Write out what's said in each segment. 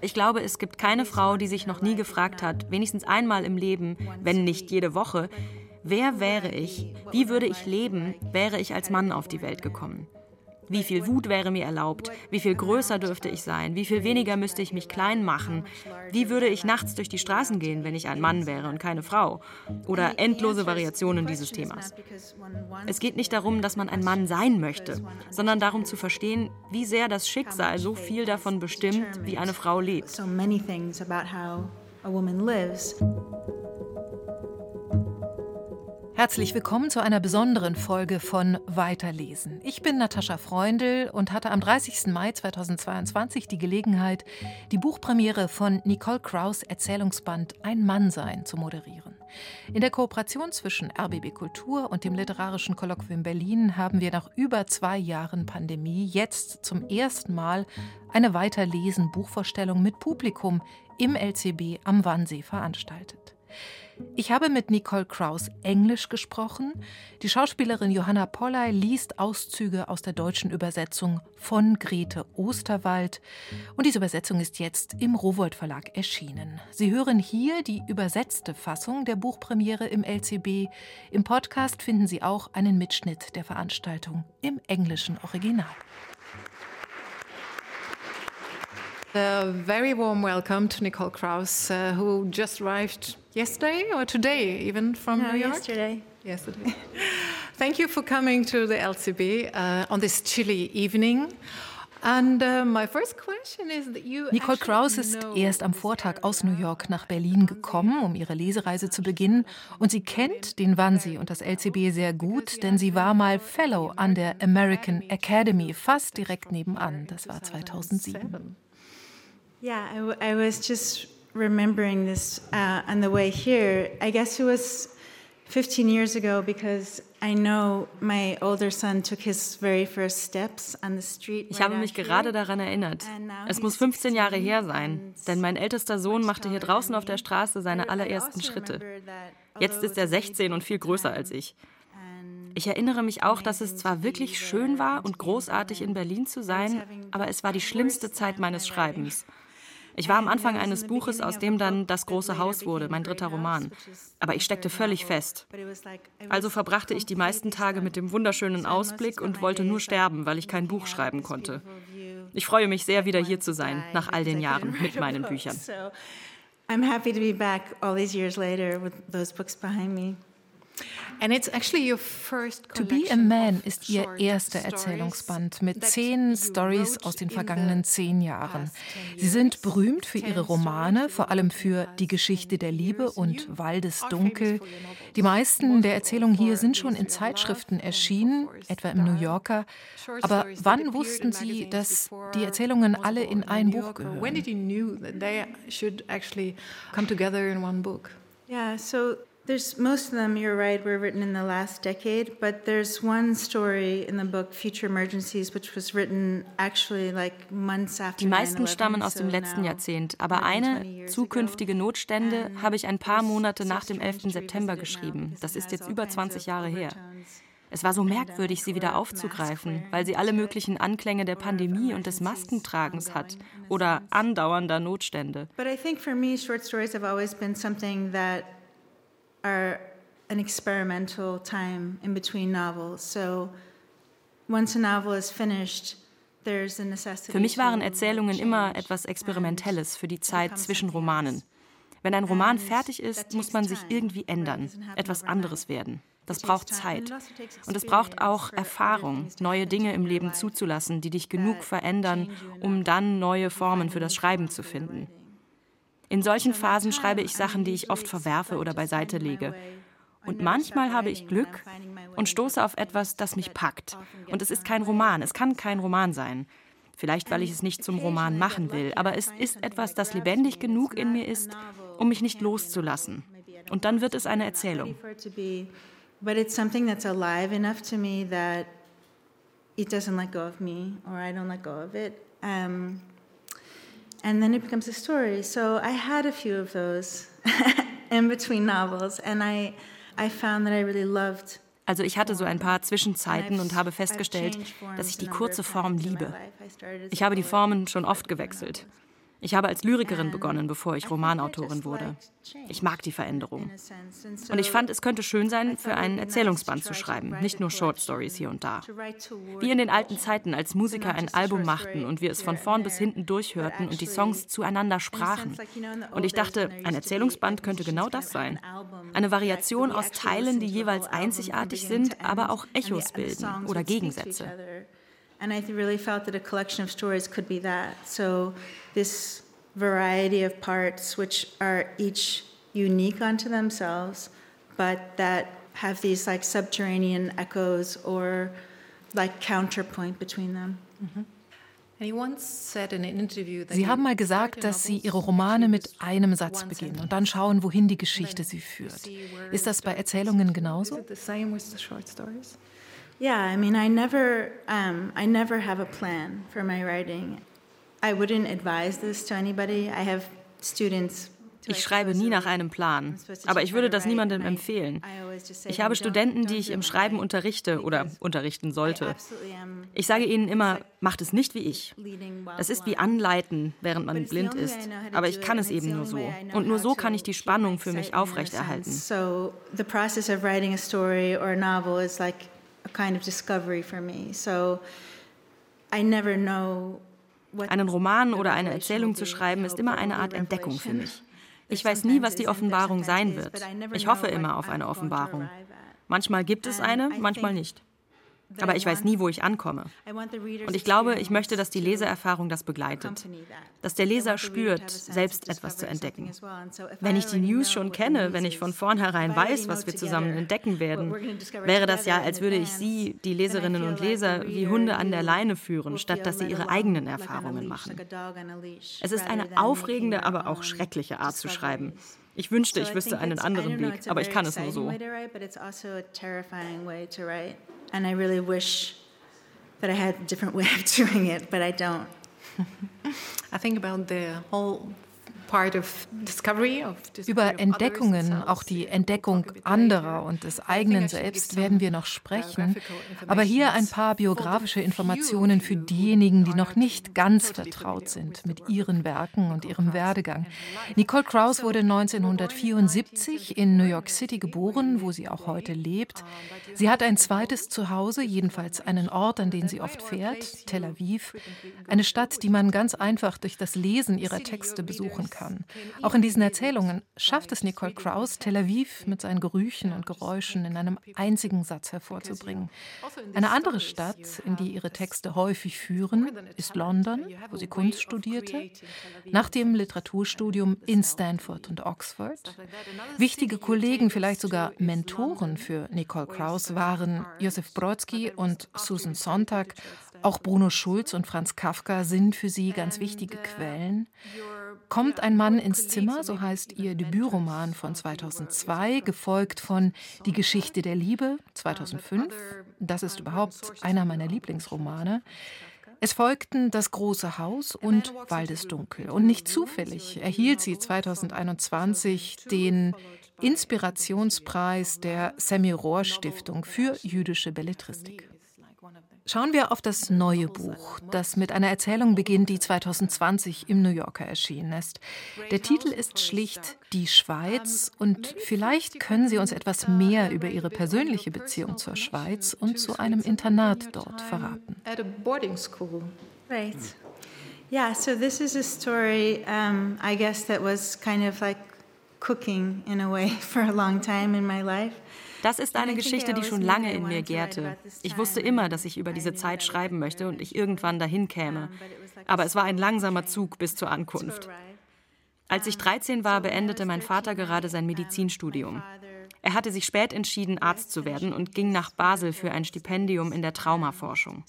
Ich glaube, es gibt keine Frau, die sich noch nie gefragt hat, wenigstens einmal im Leben, wenn nicht jede Woche, wer wäre ich, wie würde ich leben, wäre ich als Mann auf die Welt gekommen. Wie viel Wut wäre mir erlaubt? Wie viel größer dürfte ich sein? Wie viel weniger müsste ich mich klein machen? Wie würde ich nachts durch die Straßen gehen, wenn ich ein Mann wäre und keine Frau? Oder endlose Variationen dieses Themas. Es geht nicht darum, dass man ein Mann sein möchte, sondern darum zu verstehen, wie sehr das Schicksal so viel davon bestimmt, wie eine Frau lebt. Herzlich willkommen zu einer besonderen Folge von Weiterlesen. Ich bin Natascha Freundl und hatte am 30. Mai 2022 die Gelegenheit, die Buchpremiere von Nicole Kraus Erzählungsband Ein Mannsein zu moderieren. In der Kooperation zwischen RBB Kultur und dem Literarischen Kolloquium Berlin haben wir nach über zwei Jahren Pandemie jetzt zum ersten Mal eine Weiterlesen-Buchvorstellung mit Publikum im LCB am Wannsee veranstaltet. Ich habe mit Nicole Kraus Englisch gesprochen. Die Schauspielerin Johanna Polley liest Auszüge aus der deutschen Übersetzung von Grete Osterwald. Und diese Übersetzung ist jetzt im Rowold Verlag erschienen. Sie hören hier die übersetzte Fassung der Buchpremiere im LCB. Im Podcast finden Sie auch einen Mitschnitt der Veranstaltung im englischen Original. A very warm welcome to Nicole Kraus, uh, who just arrived yesterday or today, even from no, New York. Yesterday. Yesterday. Thank you for coming to the LCB uh, on this chilly evening. Uh, Nicole Kraus ist erst am Vortag aus New York nach Berlin gekommen, um ihre Lesereise zu beginnen. Und sie kennt den Wannsee und das LCB sehr gut, denn sie war mal Fellow an der American Academy, fast direkt nebenan. Das war 2007. Yeah, I, I was just remembering this uh, on the way here. I guess it was 15 years ago because I know my older son took his very first steps on the street. Ich habe mich gerade daran erinnert. Es muss 15 Jahre her sein, denn mein ältester Sohn machte hier draußen auf der Straße seine allerersten Schritte. Jetzt ist er 16 und viel größer als ich. Ich erinnere mich auch, dass es zwar wirklich schön war und großartig in Berlin zu sein, aber es war die schlimmste Zeit meines Schreibens. Ich war am Anfang eines Buches, aus dem dann Das große Haus wurde, mein dritter Roman. Aber ich steckte völlig fest. Also verbrachte ich die meisten Tage mit dem wunderschönen Ausblick und wollte nur sterben, weil ich kein Buch schreiben konnte. Ich freue mich sehr, wieder hier zu sein, nach all den Jahren mit meinen Büchern. I'm happy to be back all these years later with those books behind me. To Be a Man ist ihr erster Erzählungsband mit zehn Stories aus den vergangenen zehn Jahren. Sie sind berühmt für ihre Romane, vor allem für Die Geschichte der Liebe und Waldesdunkel. Die meisten der Erzählungen hier sind schon in Zeitschriften erschienen, etwa im New Yorker. Aber wann wussten Sie, dass die Erzählungen alle in ein Buch gehören? Yeah, so There's most of them, you're right, were written in the last decade, but there's one story in the book, Future Emergencies, which was written actually like months after Die meisten stammen aus dem letzten Jahrzehnt, aber eine, Zukünftige Notstände, habe ich ein paar Monate nach dem 11. September geschrieben. Das ist jetzt über 20 Jahre her. Es war so merkwürdig, sie wieder aufzugreifen, weil sie alle möglichen Anklänge der Pandemie und des Maskentragens hat oder andauernder Notstände. But I think for me, short stories have always been something that are an experimental time in between novels. So once a novel is finished, für mich waren Erzählungen immer etwas Experimentelles für die Zeit zwischen Romanen. Wenn ein Roman fertig ist, muss man sich irgendwie ändern, etwas anderes werden. Das braucht Zeit. Und es braucht auch Erfahrung, neue Dinge im Leben zuzulassen, die dich genug verändern, um dann neue Formen für das Schreiben zu finden. In solchen Phasen schreibe ich Sachen, die ich oft verwerfe oder beiseite lege. Und manchmal habe ich Glück und stoße auf etwas, das mich packt. Und es ist kein Roman, es kann kein Roman sein. Vielleicht, weil ich es nicht zum Roman machen will, aber es ist etwas, das lebendig genug in mir ist, um mich nicht loszulassen. Und dann wird es eine Erzählung. But it's something that's alive enough to me that it doesn't let go of me or I don't let go of it. Um, and then it becomes a story. So I had a few of those in between novels, and I, I found that I really loved Also ich hatte so ein paar Zwischenzeiten und habe festgestellt, dass ich die kurze Form liebe. Ich habe die Formen schon oft gewechselt. Ich habe als Lyrikerin begonnen, bevor ich Romanautorin wurde. Ich mag die Veränderung. Und ich fand, es könnte schön sein, für einen Erzählungsband zu schreiben, nicht nur Short Stories hier und da. Wie in den alten Zeiten, als Musiker ein Album machten und wir es von vorn bis hinten durchhörten und die Songs zueinander sprachen. Und ich dachte, ein Erzählungsband könnte genau das sein. Eine Variation aus Teilen, die jeweils einzigartig sind, aber auch Echos bilden oder Gegensätze. And I really felt that a collection of stories could be that. So this variety of parts, which are each unique unto themselves, but that have these like subterranean echoes or like counterpoint between them. Mhm. Sie haben mal gesagt, dass Sie Ihre Romane mit einem Satz beginnen und dann schauen, wohin die Geschichte sie führt. Ist das bei Erzählungen genauso? Yeah, I mean, I never, um, I never have a plan for my writing. I wouldn't advise this to anybody. I have students Ich schreibe nie nach einem Plan, aber ich würde das niemandem empfehlen. Ich habe Studenten, die ich im Schreiben unterrichte oder unterrichten sollte. Ich sage ihnen immer, macht es nicht wie ich. Das ist wie Anleiten, während man blind ist, aber ich kann es eben nur so. Und nur so kann ich die Spannung für mich aufrechterhalten. So the process of writing a story or a novel is like kind of discovery for me. So I never know einen Roman oder eine Erzählung zu schreiben, ist immer eine Art Entdeckung für mich. Ich weiß nie, was die Offenbarung sein wird. Ich hoffe immer auf eine Offenbarung. Manchmal gibt es eine, manchmal nicht. Aber ich weiß nie, wo ich ankomme. Und ich glaube, ich möchte, dass die Leseerfahrung das begleitet. Dass der Leser spürt, selbst etwas zu entdecken. Wenn ich die News schon kenne, wenn ich von vornherein weiß, was wir zusammen entdecken werden, wäre das ja, als würde ich Sie, die Leserinnen und Leser, wie Hunde an der Leine führen, statt dass sie ihre eigenen Erfahrungen machen. Es ist eine aufregende, aber auch schreckliche Art zu schreiben. Ich wünschte, ich wüsste einen anderen Weg, aber ich kann es nur so. And I really wish that I had a different way of doing it, but I don't. I think about the whole Über Entdeckungen, auch die Entdeckung anderer und des eigenen Selbst werden wir noch sprechen. Aber hier ein paar biografische Informationen für diejenigen, die noch nicht ganz vertraut sind mit ihren Werken und ihrem Werdegang. Nicole Krauss wurde 1974 in New York City geboren, wo sie auch heute lebt. Sie hat ein zweites Zuhause, jedenfalls einen Ort, an den sie oft fährt, Tel Aviv. Eine Stadt, die man ganz einfach durch das Lesen ihrer Texte besuchen kann kann. Auch in diesen Erzählungen schafft es Nicole Krauss, Tel Aviv mit seinen Gerüchen und Geräuschen in einem einzigen Satz hervorzubringen. Eine andere Stadt, in die ihre Texte häufig führen, ist London, wo sie Kunst studierte, nach dem Literaturstudium in Stanford und Oxford. Wichtige Kollegen, vielleicht sogar Mentoren für Nicole Krauss waren Josef Brodsky und Susan Sontag. Auch Bruno Schulz und Franz Kafka sind für sie ganz wichtige Quellen. Kommt ein Mann ins Zimmer, so heißt ihr Debütroman von 2002, gefolgt von Die Geschichte der Liebe 2005. Das ist überhaupt einer meiner Lieblingsromane. Es folgten Das große Haus und Waldesdunkel. Und nicht zufällig erhielt sie 2021 den Inspirationspreis der Sammy Rohr Stiftung für jüdische Belletristik. Schauen wir auf das neue Buch, das mit einer Erzählung beginnt, die 2020 im New Yorker erschienen ist. Der Titel ist schlicht Die Schweiz und vielleicht können Sie uns etwas mehr über Ihre persönliche Beziehung zur Schweiz und zu einem Internat dort verraten. Right. Yeah, so this is a story, um, I guess, that was kind of like cooking in a way for a long time in my life. Das ist eine Geschichte, die schon lange in mir gärte. Ich wusste immer, dass ich über diese Zeit schreiben möchte und ich irgendwann dahin käme. Aber es war ein langsamer Zug bis zur Ankunft. Als ich 13 war, beendete mein Vater gerade sein Medizinstudium. Er hatte sich spät entschieden, Arzt zu werden und ging nach Basel für ein Stipendium in der Traumaforschung.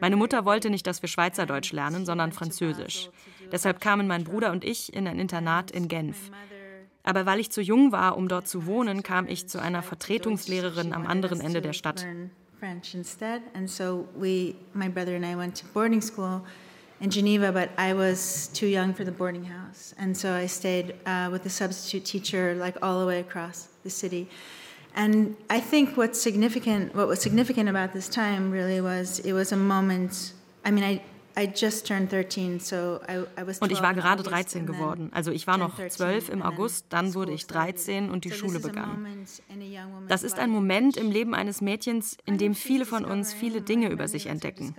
Meine Mutter wollte nicht, dass wir Schweizerdeutsch lernen, sondern Französisch. Deshalb kamen mein Bruder und ich in ein Internat in Genf. Aber weil ich zu jung war, um dort zu wohnen, kam ich zu einer Vertretungslehrerin am anderen Ende der Stadt. in Geneva, but I was too young for the boarding house. And so I stayed uh, with a substitute teacher like all the way across the city. And I think what's significant, what was significant about this time really was it was a moment. I mean, I und ich war gerade 13 geworden. Also ich war noch 12 im August, dann wurde ich 13 und die Schule begann. Das ist ein Moment im Leben eines Mädchens, in dem viele von uns viele Dinge über sich entdecken.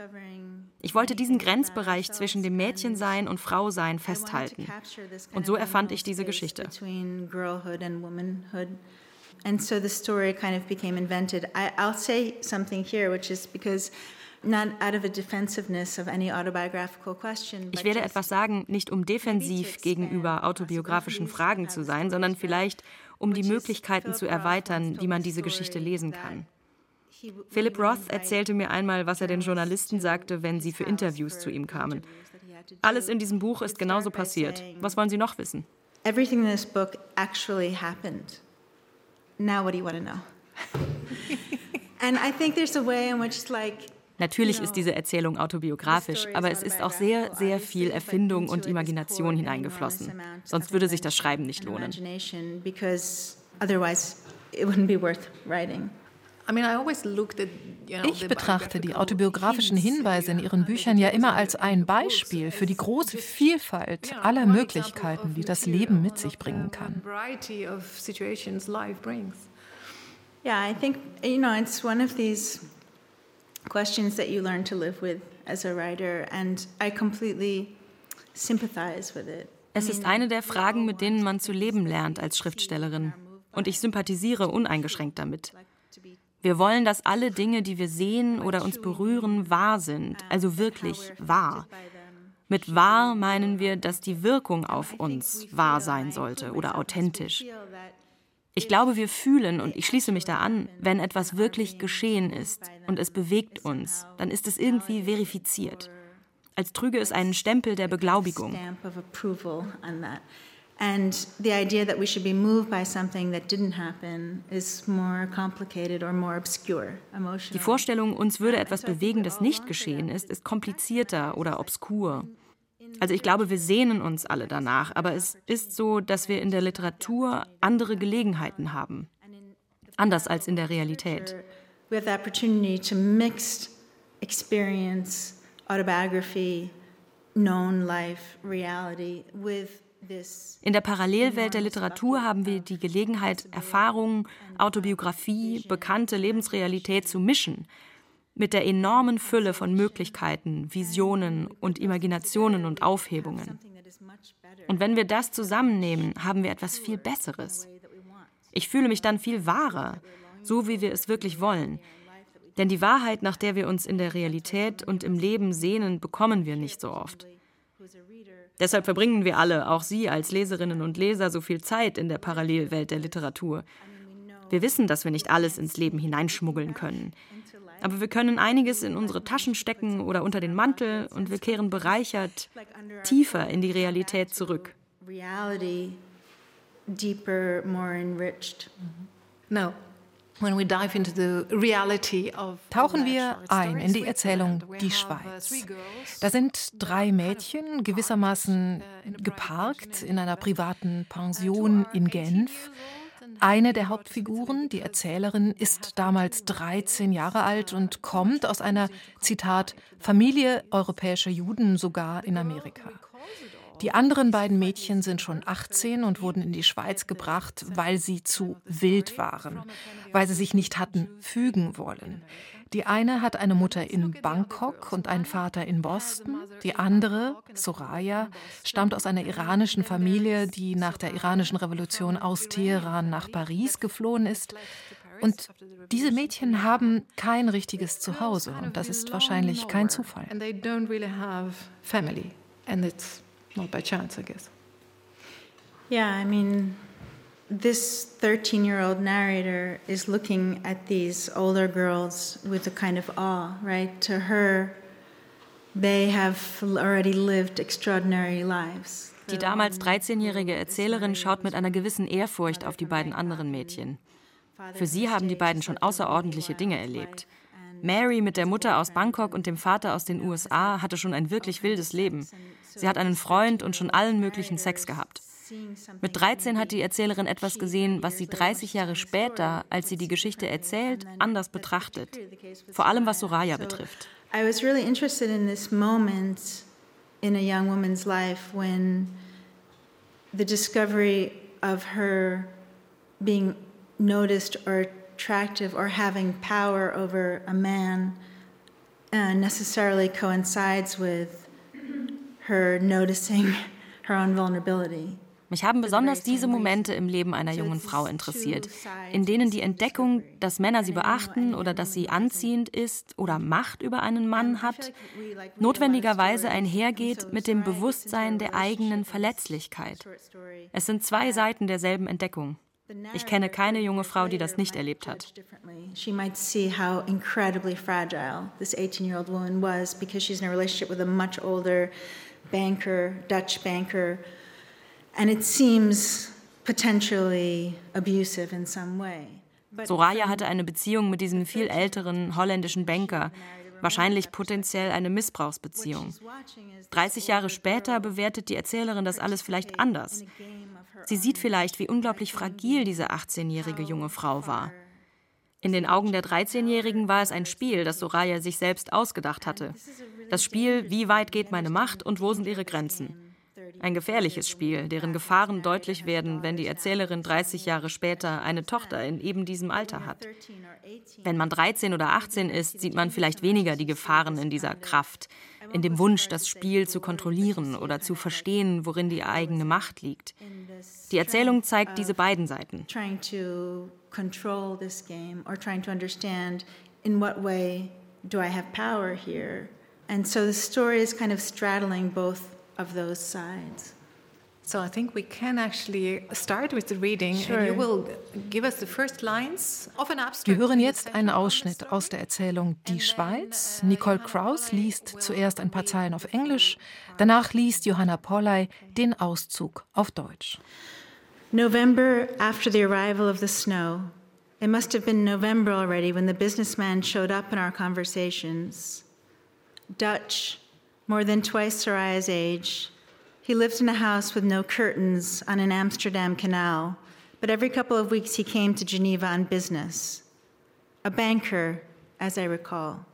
Ich wollte diesen Grenzbereich zwischen dem Mädchensein und Frausein festhalten. Und so erfand ich diese Geschichte. And so the story kind of became invented. I, I'll say something here, which is because ich werde etwas sagen, nicht um defensiv gegenüber autobiografischen Fragen zu sein, sondern vielleicht um die Möglichkeiten zu erweitern, wie man diese Geschichte lesen kann. Philip Roth erzählte mir einmal, was er den Journalisten sagte, wenn sie für Interviews zu ihm kamen. Alles in diesem Buch ist genauso passiert. Was wollen Sie noch wissen? Everything in this book actually happened. Now what do you want to know? and I think there's a way in which like Natürlich ist diese Erzählung autobiografisch, aber es ist auch sehr, sehr viel Erfindung und Imagination hineingeflossen. Sonst würde sich das Schreiben nicht lohnen. Ich betrachte die autobiografischen Hinweise in Ihren Büchern ja immer als ein Beispiel für die große Vielfalt aller Möglichkeiten, die das Leben mit sich bringen kann. Yeah, I think you know it's one of these questions that you learn to live with as a writer, and I completely sympathize with it. Es ist eine der Fragen, mit denen man zu leben lernt als Schriftstellerin. Und ich sympathisiere uneingeschränkt damit. Wir wollen, dass alle Dinge, die wir sehen oder uns berühren, wahr sind, also wirklich wahr. Mit wahr meinen wir, dass die Wirkung auf uns wahr sein sollte oder authentisch. Ich glaube, wir fühlen, und ich schließe mich da an, wenn etwas wirklich geschehen ist und es bewegt uns, dann ist es irgendwie verifiziert. Als trüge es einen Stempel der Beglaubigung. And the idea that we should be moved by something that didn't happen is more complicated or more obscure. Die Vorstellung, uns würde etwas bewegen, das nicht geschehen ist, ist komplizierter oder obskur. Also ich glaube, wir sehnen uns alle danach, aber es ist so, dass wir in der Literatur andere Gelegenheiten haben. Anders als in der Realität. We have the opportunity to mix experience, autobiography, known life, reality with in der Parallelwelt der Literatur haben wir die Gelegenheit, Erfahrungen, Autobiografie, bekannte Lebensrealität zu mischen mit der enormen Fülle von Möglichkeiten, Visionen und Imaginationen und Aufhebungen. Und wenn wir das zusammennehmen, haben wir etwas viel Besseres. Ich fühle mich dann viel wahrer, so wie wir es wirklich wollen. Denn die Wahrheit, nach der wir uns in der Realität und im Leben sehnen, bekommen wir nicht so oft. Deshalb verbringen wir alle, auch Sie als Leserinnen und Leser, so viel Zeit in der Parallelwelt der Literatur. Wir wissen, dass wir nicht alles ins Leben hineinschmuggeln können. Aber wir können einiges in unsere Taschen stecken oder unter den Mantel und wir kehren bereichert tiefer in die Realität zurück. Tauchen wir ein in die Erzählung Die Schweiz. Da sind drei Mädchen gewissermaßen geparkt in einer privaten Pension in Genf. Eine der Hauptfiguren, die Erzählerin, ist damals 13 Jahre alt und kommt aus einer, Zitat, Familie europäischer Juden, sogar in Amerika. Die anderen beiden Mädchen sind schon 18 und wurden in die Schweiz gebracht, weil sie zu wild waren, weil sie sich nicht hatten fügen wollen. Die eine hat eine Mutter in Bangkok und einen Vater in Boston. Die andere, Soraya, stammt aus einer iranischen Familie, die nach der iranischen Revolution aus Teheran nach Paris geflohen ist. Und diese Mädchen haben kein richtiges Zuhause und das ist wahrscheinlich kein Zufall. Yeah, I mean, this 13 year old narrator is looking at these older girls with a kind of awe, right? To her, they have already lived extraordinary lives. Die damals 13-jährige Erzählerin schaut mit einer gewissen Ehrfurcht auf die beiden anderen Mädchen. Für sie haben die beiden schon außerordentliche Dinge erlebt. Mary mit der Mutter aus Bangkok und dem Vater aus den USA hatte schon ein wirklich wildes Leben. Sie hat einen Freund und schon allen möglichen Sex gehabt. Mit 13 hat die Erzählerin etwas gesehen, was sie 30 Jahre später, als sie die Geschichte erzählt, anders betrachtet. Vor allem was Soraya betrifft. I was really interested in this moment in a young woman's life when the discovery of her being noticed or attractive or having power over a man uh, necessarily coincides with her noticing her own vulnerability. Mich haben besonders diese Momente im Leben einer jungen Frau interessiert, in denen die Entdeckung, dass Männer sie beachten oder dass sie anziehend ist oder Macht über einen Mann hat, notwendigerweise einhergeht mit dem Bewusstsein der eigenen Verletzlichkeit. Es sind zwei Seiten derselben Entdeckung. Ich kenne keine junge Frau, die das nicht erlebt hat. She might see how incredibly fragile this 18-year-old woman was because she's in a relationship with a much older banker, Dutch banker, and it seems potentially abusive in some way. Soraya hatte eine Beziehung mit diesem viel älteren holländischen Banker, wahrscheinlich potenziell eine Missbrauchsbeziehung. 30 Jahre später bewertet die Erzählerin das alles vielleicht anders. Sie sieht vielleicht, wie unglaublich fragil diese 18-jährige junge Frau war. In den Augen der 13-Jährigen war es ein Spiel, das Soraya sich selbst ausgedacht hatte. Das Spiel, wie weit geht meine Macht und wo sind ihre Grenzen. Ein gefährliches Spiel, deren Gefahren deutlich werden, wenn die Erzählerin 30 Jahre später eine Tochter in eben diesem Alter hat. Wenn man 13 oder 18 ist, sieht man vielleicht weniger die Gefahren in dieser Kraft, in dem Wunsch, das Spiel zu kontrollieren oder zu verstehen, worin die eigene Macht liegt. Die Erzählung zeigt diese beiden Seiten. do I have power here? And so the story is kind of straddling both of those sides. So I think we can actually start with the reading sure. and you will give us the first lines of an abstract. Wir hören jetzt einen Ausschnitt aus der Erzählung Die Schweiz. Nicole Kraus liest zuerst ein paar Zeilen auf Englisch, danach liest Johanna Polley den Auszug auf Deutsch. November after the arrival of the snow. It must have been November already when the businessman showed up in our conversations. Dutch, more than twice Soraya's age. He lived in a house with no curtains on an Amsterdam canal, but every couple of weeks he came to Geneva on business. A banker, as I recall.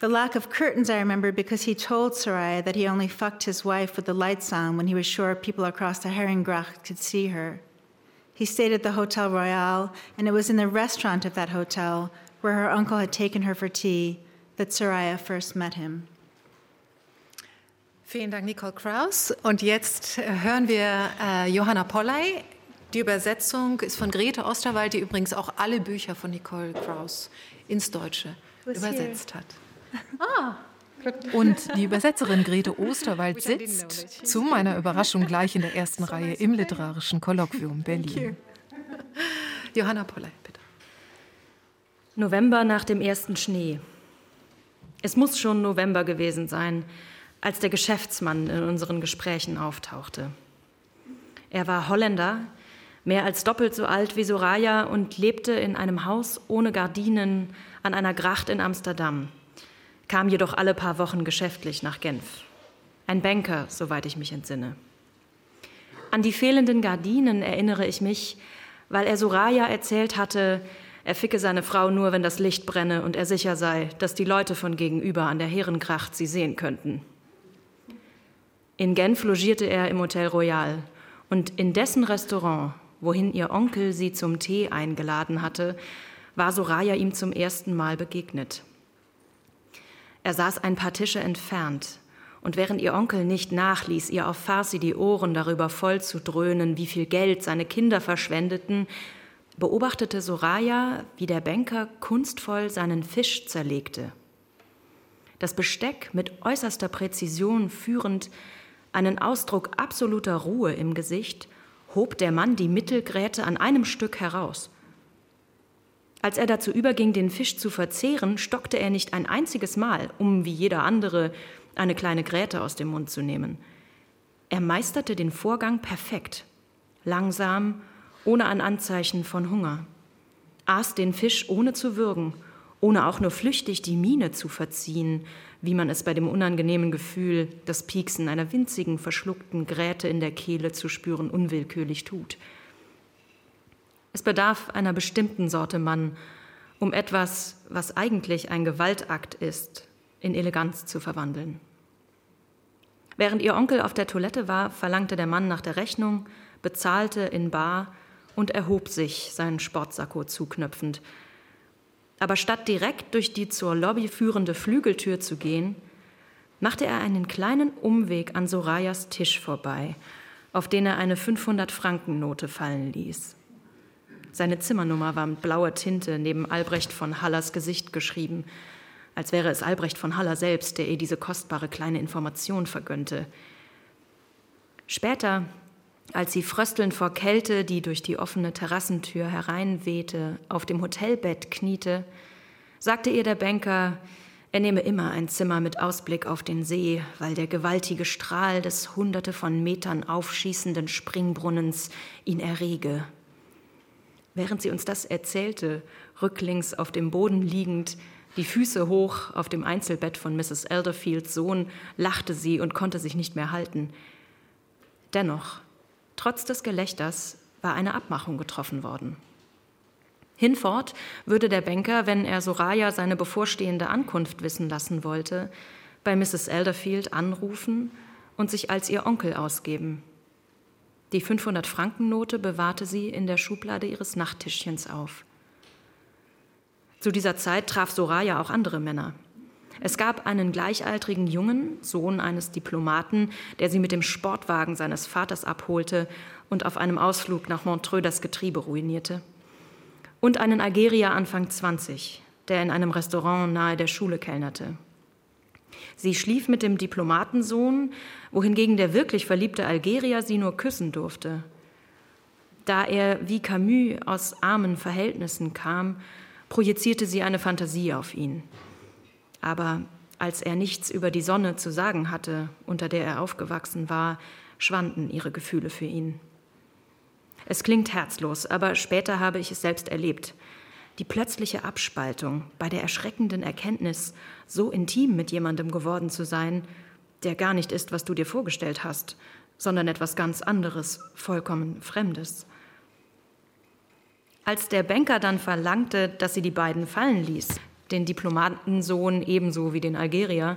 The lack of curtains I remember because he told Soraya that he only fucked his wife with the lights on when he was sure people across the Herringgracht could see her. He stayed at the Hotel Royal, and it was in the restaurant of that hotel, where her uncle had taken her for tea, that Soraya first met him. Vielen Dank, Nicole Kraus. Und jetzt äh, hören wir äh, Johanna Polley. Die Übersetzung ist von Grete Osterwald, die übrigens auch alle Bücher von Nicole Kraus ins Deutsche übersetzt hat. Ah. Und die Übersetzerin Grete Osterwald sitzt zu meiner Überraschung gleich in der ersten Reihe im Literarischen Kolloquium Berlin. Johanna Polley, bitte. November nach dem ersten Schnee. Es muss schon November gewesen sein, als der Geschäftsmann in unseren Gesprächen auftauchte. Er war Holländer, mehr als doppelt so alt wie Soraya und lebte in einem Haus ohne Gardinen an einer Gracht in Amsterdam, kam jedoch alle paar Wochen geschäftlich nach Genf. Ein Banker, soweit ich mich entsinne. An die fehlenden Gardinen erinnere ich mich, weil er Soraya erzählt hatte, er ficke seine Frau nur, wenn das Licht brenne und er sicher sei, dass die Leute von gegenüber an der Herrengracht sie sehen könnten. In Genf logierte er im Hotel Royal und in dessen Restaurant, wohin ihr Onkel sie zum Tee eingeladen hatte, war Soraya ihm zum ersten Mal begegnet. Er saß ein paar Tische entfernt, und während ihr Onkel nicht nachließ, ihr auf Farsi die Ohren darüber voll zu dröhnen, wie viel Geld seine Kinder verschwendeten, beobachtete Soraya, wie der Banker kunstvoll seinen Fisch zerlegte. Das Besteck mit äußerster Präzision führend einen Ausdruck absoluter Ruhe im Gesicht, hob der Mann die Mittelgräte an einem Stück heraus. Als er dazu überging, den Fisch zu verzehren, stockte er nicht ein einziges Mal, um wie jeder andere eine kleine Gräte aus dem Mund zu nehmen. Er meisterte den Vorgang perfekt, langsam, ohne ein Anzeichen von Hunger, aß den Fisch ohne zu würgen, ohne auch nur flüchtig die Miene zu verziehen, wie man es bei dem unangenehmen Gefühl, das Pieksen einer winzigen, verschluckten Gräte in der Kehle zu spüren, unwillkürlich tut. Es bedarf einer bestimmten Sorte Mann, um etwas, was eigentlich ein Gewaltakt ist, in Eleganz zu verwandeln. Während ihr Onkel auf der Toilette war, verlangte der Mann nach der Rechnung, bezahlte in Bar und erhob sich, seinen Sportsacko zuknöpfend. Aber statt direkt durch die zur Lobby führende Flügeltür zu gehen, machte er einen kleinen Umweg an Sorayas Tisch vorbei, auf den er eine 500-Franken-Note fallen ließ. Seine Zimmernummer war mit blauer Tinte neben Albrecht von Hallers Gesicht geschrieben, als wäre es Albrecht von Haller selbst, der ihr diese kostbare kleine Information vergönnte. Später, als sie fröstelnd vor Kälte, die durch die offene Terrassentür hereinwehte, auf dem Hotelbett kniete, sagte ihr der Banker, er nehme immer ein Zimmer mit Ausblick auf den See, weil der gewaltige Strahl des hunderte von Metern aufschießenden Springbrunnens ihn errege. Während sie uns das erzählte, rücklings auf dem Boden liegend, die Füße hoch auf dem Einzelbett von Mrs. Elderfields Sohn, lachte sie und konnte sich nicht mehr halten. Dennoch Trotz des Gelächters war eine Abmachung getroffen worden. Hinfort würde der Banker, wenn er Soraya seine bevorstehende Ankunft wissen lassen wollte, bei Mrs. Elderfield anrufen und sich als ihr Onkel ausgeben. Die 500-Franken-Note bewahrte sie in der Schublade ihres Nachttischchens auf. Zu dieser Zeit traf Soraya auch andere Männer. Es gab einen gleichaltrigen Jungen, Sohn eines Diplomaten, der sie mit dem Sportwagen seines Vaters abholte und auf einem Ausflug nach Montreux das Getriebe ruinierte. Und einen Algerier Anfang 20, der in einem Restaurant nahe der Schule kellnerte. Sie schlief mit dem Diplomatensohn, wohingegen der wirklich verliebte Algerier sie nur küssen durfte. Da er wie Camus aus armen Verhältnissen kam, projizierte sie eine Fantasie auf ihn. Aber als er nichts über die Sonne zu sagen hatte, unter der er aufgewachsen war, schwanden ihre Gefühle für ihn. Es klingt herzlos, aber später habe ich es selbst erlebt. Die plötzliche Abspaltung bei der erschreckenden Erkenntnis, so intim mit jemandem geworden zu sein, der gar nicht ist, was du dir vorgestellt hast, sondern etwas ganz anderes, vollkommen Fremdes. Als der Banker dann verlangte, dass sie die beiden fallen ließ, den Diplomatensohn ebenso wie den Algerier,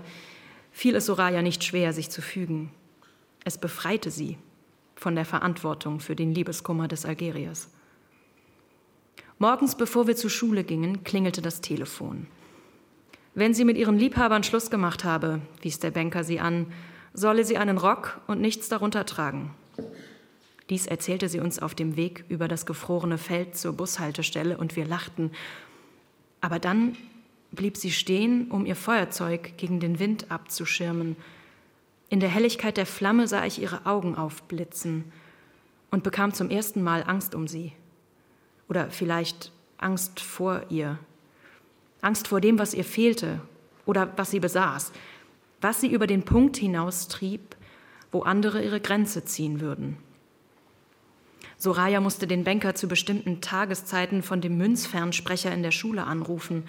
fiel es Soraya nicht schwer, sich zu fügen. Es befreite sie von der Verantwortung für den Liebeskummer des Algeriers. Morgens, bevor wir zur Schule gingen, klingelte das Telefon. Wenn sie mit ihren Liebhabern Schluss gemacht habe, wies der Banker sie an, solle sie einen Rock und nichts darunter tragen. Dies erzählte sie uns auf dem Weg über das gefrorene Feld zur Bushaltestelle und wir lachten. Aber dann blieb sie stehen, um ihr Feuerzeug gegen den Wind abzuschirmen. In der Helligkeit der Flamme sah ich ihre Augen aufblitzen und bekam zum ersten Mal Angst um sie. Oder vielleicht Angst vor ihr. Angst vor dem, was ihr fehlte oder was sie besaß, was sie über den Punkt hinaustrieb, wo andere ihre Grenze ziehen würden. Soraya musste den Banker zu bestimmten Tageszeiten von dem Münzfernsprecher in der Schule anrufen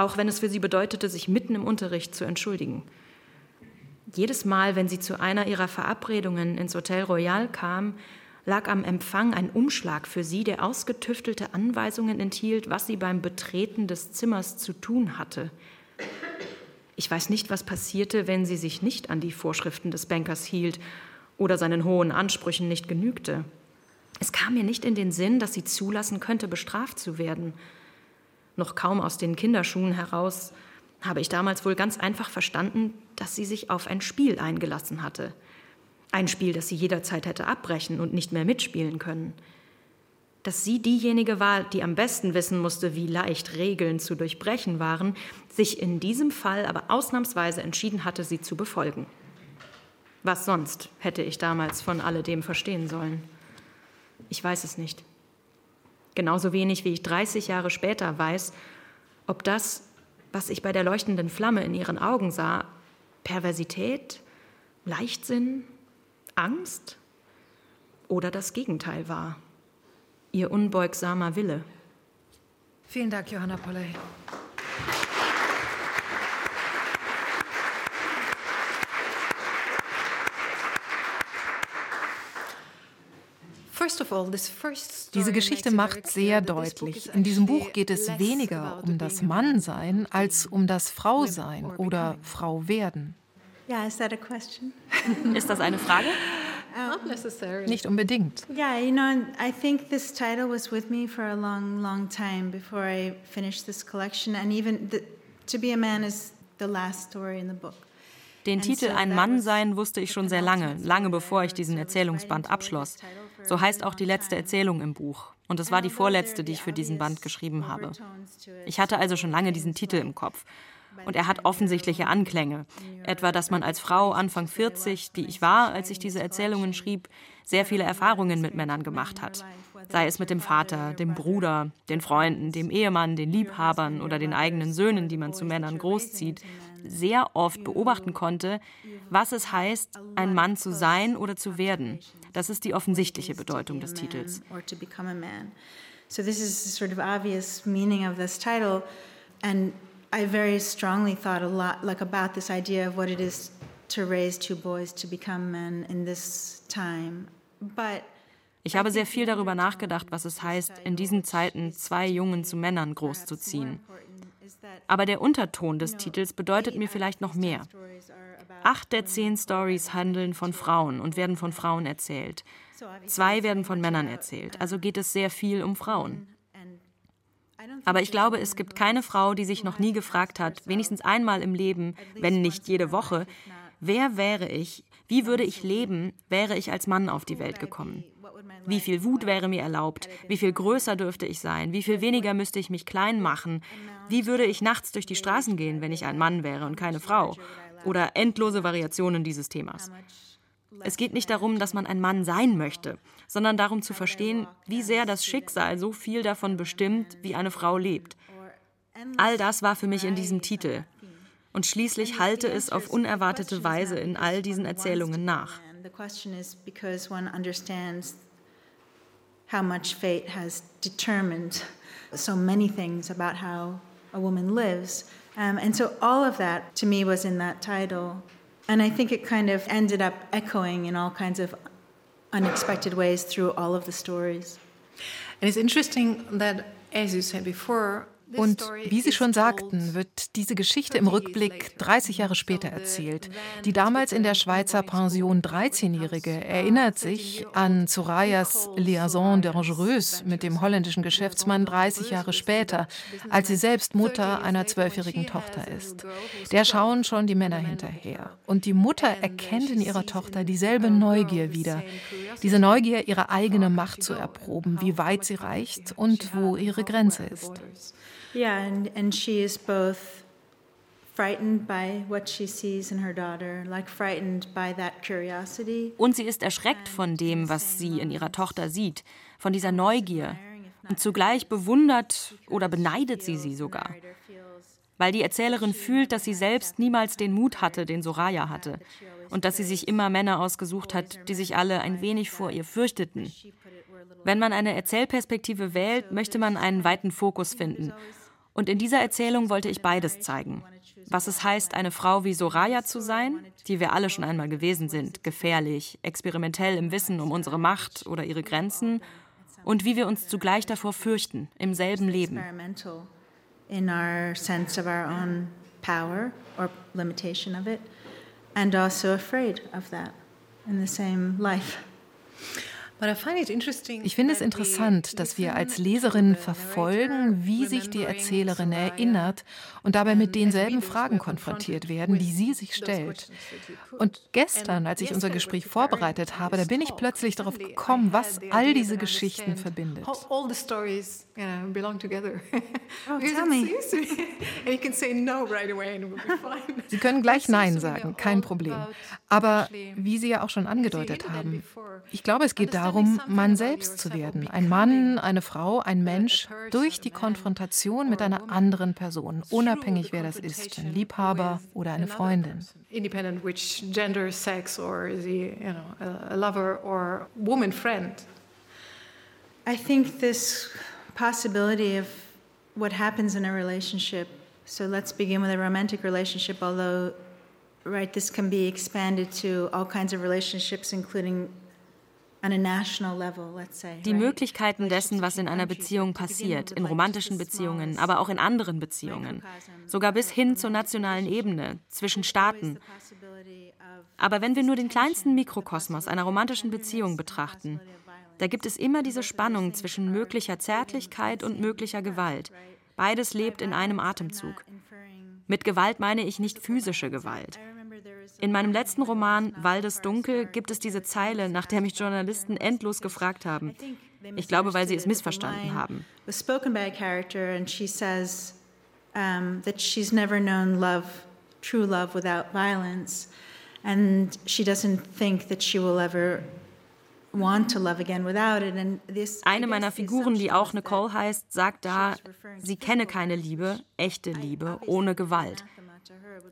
auch wenn es für sie bedeutete, sich mitten im Unterricht zu entschuldigen. Jedes Mal, wenn sie zu einer ihrer Verabredungen ins Hotel Royal kam, lag am Empfang ein Umschlag für sie, der ausgetüftelte Anweisungen enthielt, was sie beim Betreten des Zimmers zu tun hatte. Ich weiß nicht, was passierte, wenn sie sich nicht an die Vorschriften des Bankers hielt oder seinen hohen Ansprüchen nicht genügte. Es kam mir nicht in den Sinn, dass sie zulassen könnte, bestraft zu werden noch kaum aus den Kinderschuhen heraus, habe ich damals wohl ganz einfach verstanden, dass sie sich auf ein Spiel eingelassen hatte. Ein Spiel, das sie jederzeit hätte abbrechen und nicht mehr mitspielen können. Dass sie diejenige war, die am besten wissen musste, wie leicht Regeln zu durchbrechen waren, sich in diesem Fall aber ausnahmsweise entschieden hatte, sie zu befolgen. Was sonst hätte ich damals von alledem verstehen sollen? Ich weiß es nicht. Genauso wenig wie ich 30 Jahre später weiß, ob das, was ich bei der leuchtenden Flamme in ihren Augen sah, Perversität, Leichtsinn, Angst oder das Gegenteil war, ihr unbeugsamer Wille. Vielen Dank, Johanna Polley. Diese Geschichte macht sehr deutlich, in diesem Buch geht es weniger um das Mannsein als um das Frausein oder a question? Ist das eine Frage? Not necessarily. Nicht unbedingt. Yeah, you know, I think this title was with me for a long, long time before I finished this collection. And even the, To Be a Man is the last story in the book. Den Titel Ein Mann sein wusste ich schon sehr lange, lange bevor ich diesen Erzählungsband abschloss. So heißt auch die letzte Erzählung im Buch. Und es war die vorletzte, die ich für diesen Band geschrieben habe. Ich hatte also schon lange diesen Titel im Kopf. Und er hat offensichtliche Anklänge. Etwa, dass man als Frau Anfang 40, die ich war, als ich diese Erzählungen schrieb, sehr viele Erfahrungen mit Männern gemacht hat. Sei es mit dem Vater, dem Bruder, den Freunden, dem Ehemann, den Liebhabern oder den eigenen Söhnen, die man zu Männern großzieht, sehr oft beobachten konnte, was es heißt, ein Mann zu sein oder zu werden. Das ist die offensichtliche Bedeutung des Titels. So this is the sort of obvious meaning of this title and I very strongly thought a lot like about this idea of what it is to raise two boys to become men in this time. But ich habe sehr viel darüber nachgedacht, was es heißt, in diesen Zeiten zwei Jungen zu Männern großzuziehen. Aber der Unterton des Titels bedeutet mir vielleicht noch mehr. Acht der zehn Stories handeln von Frauen und werden von Frauen erzählt. Zwei werden von Männern erzählt, also geht es sehr viel um Frauen. Aber ich glaube, es gibt keine Frau, die sich noch nie gefragt hat, wenigstens einmal im Leben, wenn nicht jede Woche, wer wäre ich, wie würde ich leben, wäre ich als Mann auf die Welt gekommen? Wie viel Wut wäre mir erlaubt? Wie viel größer dürfte ich sein? Wie viel weniger müsste ich mich klein machen? Wie würde ich nachts durch die Straßen gehen, wenn ich ein Mann wäre und keine Frau? Oder endlose Variationen dieses Themas. Es geht nicht darum, dass man ein Mann sein möchte, sondern darum zu verstehen, wie sehr das Schicksal so viel davon bestimmt, wie eine Frau lebt. All das war für mich in diesem Titel. Und schließlich halte es auf unerwartete Weise in all diesen Erzählungen nach. how much fate has determined so many things about how a woman lives. Um, and so all of that to me was in that title. And I think it kind of ended up echoing in all kinds of unexpected ways through all of the stories. And it's interesting that, as you said before, Und wie Sie schon sagten, wird diese Geschichte im Rückblick 30 Jahre später erzählt. Die damals in der Schweizer Pension 13-Jährige erinnert sich an Sorayas Liaison dangereuse mit dem holländischen Geschäftsmann 30 Jahre später, als sie selbst Mutter einer zwölfjährigen Tochter ist. Der schauen schon die Männer hinterher. Und die Mutter erkennt in ihrer Tochter dieselbe Neugier wieder. Diese Neugier, ihre eigene Macht zu erproben, wie weit sie reicht und wo ihre Grenze ist. Yeah, and, and she is both frightened by what she sees in her daughter, like frightened by that curiosity. Und sie ist erschreckt von dem, was sie in ihrer Tochter sieht, von dieser Neugier. Und zugleich bewundert oder beneidet sie sie sogar. Weil die Erzählerin fühlt, dass sie selbst niemals den Mut hatte, den Soraya hatte. Und dass sie sich immer Männer ausgesucht hat, die sich alle ein wenig vor ihr fürchteten. Wenn man eine Erzählperspektive wählt, möchte man einen weiten Fokus finden und in dieser Erzählung wollte ich beides zeigen. Was es heißt, eine Frau wie Soraya zu sein, die wir alle schon einmal gewesen sind, gefährlich, experimentell im Wissen um unsere Macht oder ihre Grenzen, und wie wir uns zugleich davor fürchten, im selben Leben. In our sense of our own power or limitation of it, and also afraid of that in the same life. Ich finde es interessant, dass wir als Leserinnen verfolgen, wie sich die Erzählerin erinnert und dabei mit denselben Fragen konfrontiert werden, die sie sich stellt. Und gestern, als ich unser Gespräch vorbereitet habe, da bin ich plötzlich darauf gekommen, was all diese Geschichten verbindet. Sie können gleich Nein sagen, kein Problem. Aber wie Sie ja auch schon angedeutet haben, ich glaube, es geht darum, man selbst zu werden. Ein Mann, eine Frau, ein Mensch durch die Konfrontation mit einer anderen Person, unabhängig wer das ist, ein Liebhaber oder eine Freundin. Independent which gender, sex or the, you know, a lover or woman friend. I think this possibility of what happens in a relationship. So let's begin with a romantic relationship, although right this can be expanded to all kinds of relationships including Die Möglichkeiten dessen, was in einer Beziehung passiert, in romantischen Beziehungen, aber auch in anderen Beziehungen, sogar bis hin zur nationalen Ebene, zwischen Staaten. Aber wenn wir nur den kleinsten Mikrokosmos einer romantischen Beziehung betrachten, da gibt es immer diese Spannung zwischen möglicher Zärtlichkeit und möglicher Gewalt. Beides lebt in einem Atemzug. Mit Gewalt meine ich nicht physische Gewalt. In meinem letzten Roman Waldes Dunkel gibt es diese Zeile, nach der mich Journalisten endlos gefragt haben. Ich glaube, weil sie es missverstanden haben. Um, that she's never known love, true love without violence, and she doesn't think that she will ever eine meiner Figuren, die auch Nicole heißt, sagt da, sie kenne keine Liebe, echte Liebe, ohne Gewalt.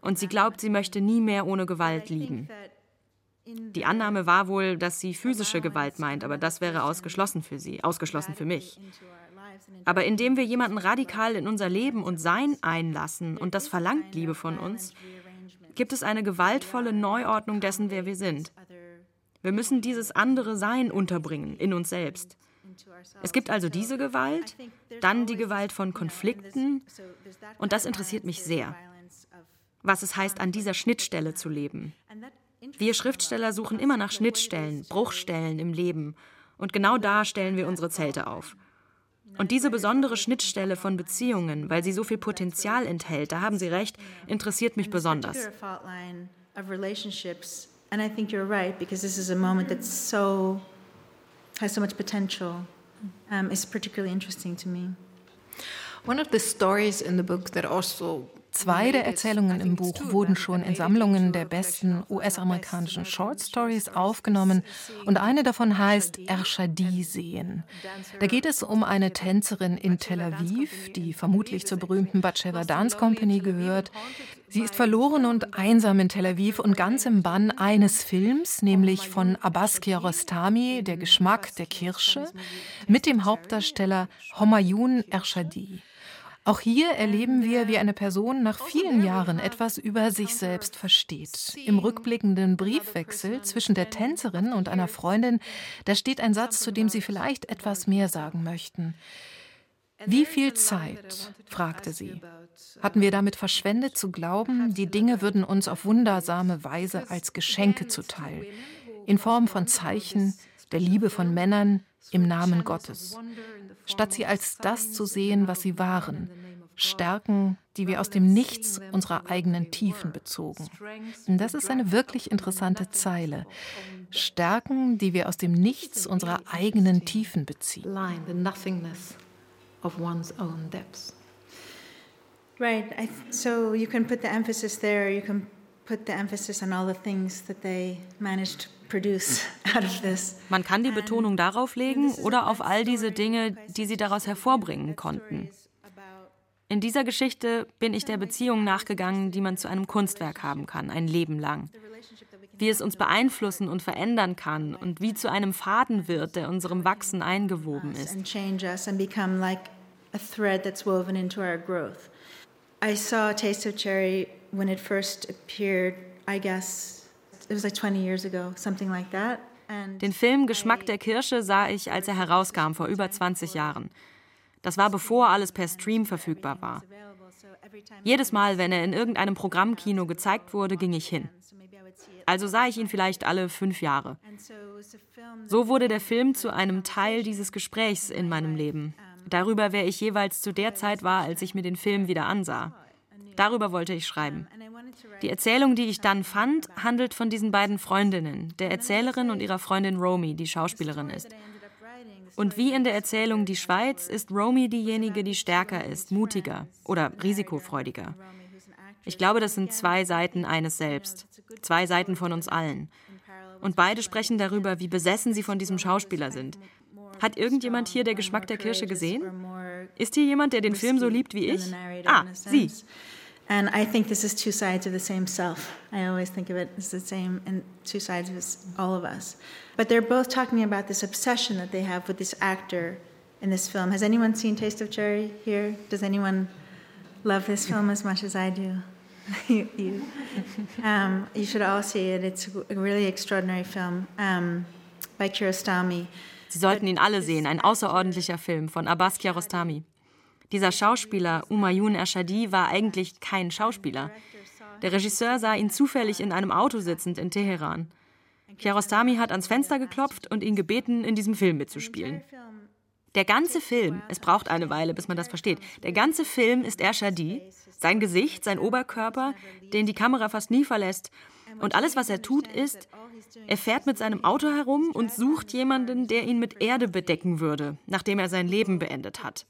Und sie glaubt, sie möchte nie mehr ohne Gewalt lieben. Die Annahme war wohl, dass sie physische Gewalt meint, aber das wäre ausgeschlossen für sie, ausgeschlossen für mich. Aber indem wir jemanden radikal in unser Leben und Sein einlassen und das verlangt Liebe von uns, gibt es eine gewaltvolle Neuordnung dessen, wer wir sind. Wir müssen dieses andere Sein unterbringen in uns selbst. Es gibt also diese Gewalt, dann die Gewalt von Konflikten und das interessiert mich sehr was es heißt, an dieser Schnittstelle zu leben. Wir Schriftsteller suchen immer nach Schnittstellen, Bruchstellen im Leben. Und genau da stellen wir unsere Zelte auf. Und diese besondere Schnittstelle von Beziehungen, weil sie so viel Potenzial enthält, da haben Sie recht, interessiert mich besonders. And I think you're right because this is a moment that's so has so much potential. Um, it's particularly interesting to me. One of the stories in the book that also Zwei der Erzählungen im Buch wurden schon in Sammlungen der besten US-amerikanischen Short Stories aufgenommen und eine davon heißt Ershadi sehen. Da geht es um eine Tänzerin in Tel Aviv, die vermutlich zur berühmten Batsheva Dance Company gehört. Sie ist verloren und einsam in Tel Aviv und ganz im Bann eines Films, nämlich von Abbas Kiarostami, Der Geschmack der Kirsche, mit dem Hauptdarsteller Homayun Ershadi. Auch hier erleben wir, wie eine Person nach vielen Jahren etwas über sich selbst versteht. Im rückblickenden Briefwechsel zwischen der Tänzerin und einer Freundin, da steht ein Satz, zu dem sie vielleicht etwas mehr sagen möchten. Wie viel Zeit, fragte sie, hatten wir damit verschwendet zu glauben, die Dinge würden uns auf wundersame Weise als Geschenke zuteil, in Form von Zeichen, der Liebe von Männern im Namen Gottes statt sie als das zu sehen, was sie waren. Stärken, die wir aus dem Nichts unserer eigenen Tiefen bezogen. Und das ist eine wirklich interessante Zeile. Stärken, die wir aus dem Nichts unserer eigenen Tiefen beziehen. Right. I, so you can put the emphasis there. You can put the emphasis on all the things that they managed to Man kann die Betonung darauf legen oder auf all diese Dinge, die sie daraus hervorbringen konnten. In dieser Geschichte bin ich der Beziehung nachgegangen, die man zu einem Kunstwerk haben kann, ein Leben lang. Wie es uns beeinflussen und verändern kann und wie zu einem Faden wird, der unserem Wachsen eingewoben ist. I saw Taste of Cherry when it first appeared, I guess den Film Geschmack der Kirsche sah ich, als er herauskam, vor über 20 Jahren. Das war bevor alles per Stream verfügbar war. Jedes Mal, wenn er in irgendeinem Programmkino gezeigt wurde, ging ich hin. Also sah ich ihn vielleicht alle fünf Jahre. So wurde der Film zu einem Teil dieses Gesprächs in meinem Leben. Darüber, wer ich jeweils zu der Zeit war, als ich mir den Film wieder ansah. Darüber wollte ich schreiben. Die Erzählung, die ich dann fand, handelt von diesen beiden Freundinnen, der Erzählerin und ihrer Freundin Romy, die Schauspielerin ist. Und wie in der Erzählung Die Schweiz ist Romy diejenige, die stärker ist, mutiger oder risikofreudiger. Ich glaube, das sind zwei Seiten eines Selbst, zwei Seiten von uns allen. Und beide sprechen darüber, wie besessen sie von diesem Schauspieler sind. Hat irgendjemand hier der Geschmack der Kirsche gesehen? Ist hier jemand, der den Film so liebt wie ich? Ah, Sie. And I think this is two sides of the same self. I always think of it as the same and two sides of all of us. But they're both talking about this obsession that they have with this actor in this film. Has anyone seen Taste of Cherry here? Does anyone love this film as much as I do? you, you. Um, you, should all see it. It's a really extraordinary film. Um, by Kiarostami. Sie sollten ihn alle sehen, ein außerordentlicher Film von Abbas Kiarostami. Dieser Schauspieler, Umayun Ershadi, war eigentlich kein Schauspieler. Der Regisseur sah ihn zufällig in einem Auto sitzend in Teheran. Kiarostami hat ans Fenster geklopft und ihn gebeten, in diesem Film mitzuspielen. Der ganze Film, es braucht eine Weile, bis man das versteht, der ganze Film ist Ershadi, sein Gesicht, sein Oberkörper, den die Kamera fast nie verlässt. Und alles, was er tut, ist, er fährt mit seinem Auto herum und sucht jemanden, der ihn mit Erde bedecken würde, nachdem er sein Leben beendet hat.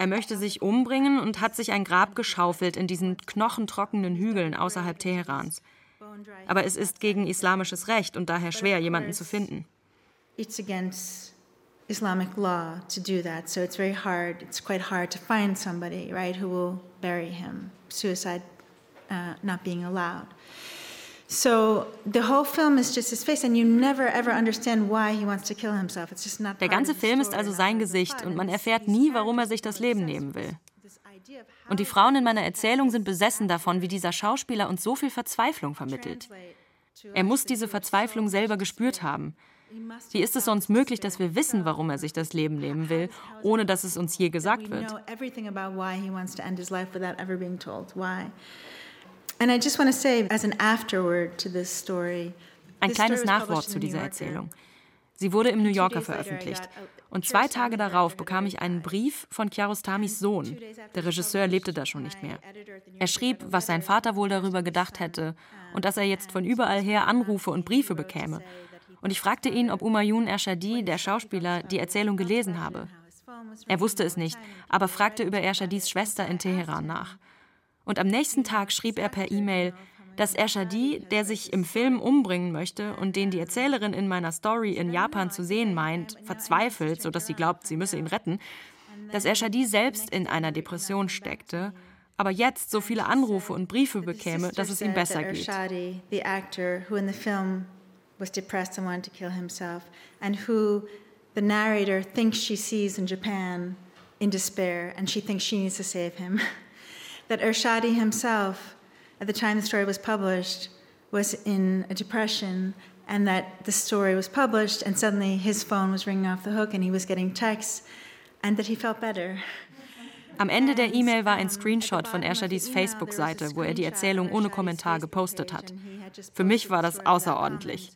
Er möchte sich umbringen und hat sich ein Grab geschaufelt in diesen knochentrockenen Hügeln außerhalb Teherans. Aber es ist gegen islamisches Recht und daher schwer, jemanden zu finden. It's against Islamic law to do that, so it's very hard. It's quite hard to find somebody, right, who will. Suicide uh, not being allowed. So the whole film is just his face, and you never ever understand why he wants to kill himself. It's just not. Der ganze Film ist also sein Gesicht und man erfährt nie, warum er sich das Leben nehmen will. Und die Frauen in meiner Erzählung sind besessen davon, wie dieser Schauspieler uns so viel Verzweiflung vermittelt. Er muss diese Verzweiflung selber gespürt haben. Wie ist es sonst möglich, dass wir wissen, warum er sich das Leben nehmen will, ohne dass es uns je gesagt wird? Ein kleines Nachwort zu dieser Erzählung. Sie wurde im New Yorker veröffentlicht. Und zwei Tage darauf bekam ich einen Brief von Kiarostamis Sohn. Der Regisseur lebte da schon nicht mehr. Er schrieb, was sein Vater wohl darüber gedacht hätte und dass er jetzt von überall her Anrufe und Briefe bekäme. Und ich fragte ihn, ob Umayun Ershadi, der Schauspieler, die Erzählung gelesen habe. Er wusste es nicht, aber fragte über Ershadis Schwester in Teheran nach. Und am nächsten Tag schrieb er per E-Mail, dass Ershadi, der sich im Film umbringen möchte und den die Erzählerin in meiner Story in Japan zu sehen meint, verzweifelt, sodass sie glaubt, sie müsse ihn retten, dass Ershadi selbst in einer Depression steckte, aber jetzt so viele Anrufe und Briefe bekäme, dass es ihm besser geht. was depressed and wanted to kill himself, and who the narrator thinks she sees in Japan in despair, and she thinks she needs to save him. that Ershadi himself, at the time the story was published, was in a depression, and that the story was published, and suddenly his phone was ringing off the hook, and he was getting texts, and that he felt better. Am Ende der E-Mail war ein Screenshot von Ershadis Facebook-Seite, wo er die Erzählung ohne Kommentar gepostet hat. Für mich war das außerordentlich.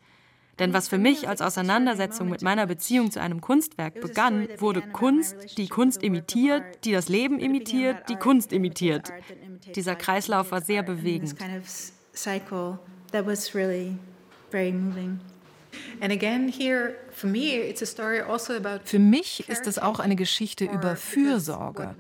Denn was für mich als Auseinandersetzung mit meiner Beziehung zu einem Kunstwerk begann, wurde Kunst, die Kunst imitiert, die das Leben imitiert, die Kunst imitiert. Dieser Kreislauf war sehr bewegend. Für mich ist es auch eine Geschichte über Fürsorge.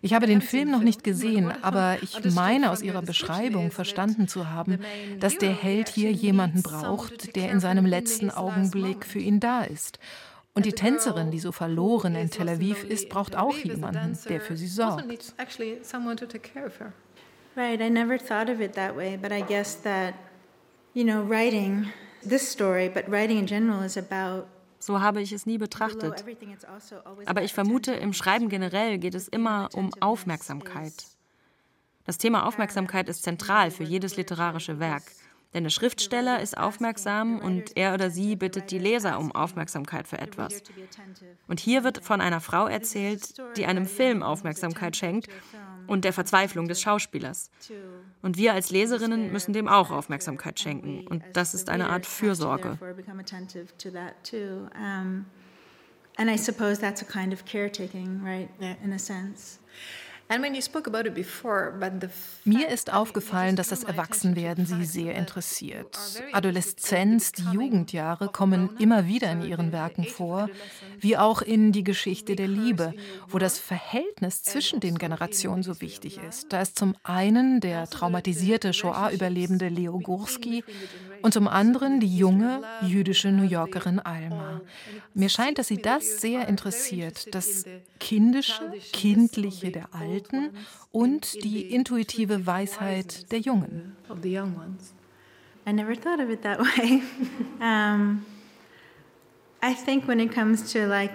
Ich habe den Film noch nicht gesehen, aber ich meine aus ihrer Beschreibung verstanden zu haben, dass der Held hier jemanden braucht, der in seinem letzten Augenblick für ihn da ist. Und die Tänzerin, die so verloren in Tel Aviv ist, braucht auch jemanden, der für sie sorgt. Right, I never thought of it that way, but I guess that, you know, writing this story, but writing in general is about so habe ich es nie betrachtet. Also Aber ich vermute, im Schreiben generell geht es immer um Aufmerksamkeit. Das Thema Aufmerksamkeit ist zentral für jedes literarische Werk. Denn der Schriftsteller ist aufmerksam und er oder sie bittet die Leser um Aufmerksamkeit für etwas. Und hier wird von einer Frau erzählt, die einem Film Aufmerksamkeit schenkt und der Verzweiflung des Schauspielers. Und wir als Leserinnen müssen dem auch Aufmerksamkeit schenken. Und das ist eine Art Fürsorge. And I suppose that's a kind of caretaking, right? In a sense. Mir ist aufgefallen, dass das Erwachsenwerden sie sehr interessiert. Adoleszenz, die Jugendjahre kommen immer wieder in ihren Werken vor, wie auch in die Geschichte der Liebe, wo das Verhältnis zwischen den Generationen so wichtig ist. Da ist zum einen der traumatisierte Shoah-Überlebende Leo Gursky und zum anderen die junge jüdische New Yorkerin Alma. Mir scheint, dass sie das sehr interessiert, das Kindische, Kindliche der Alten Alten und die intuitive Weisheit der Jungen. I never thought of it that way. um, I think when it comes to like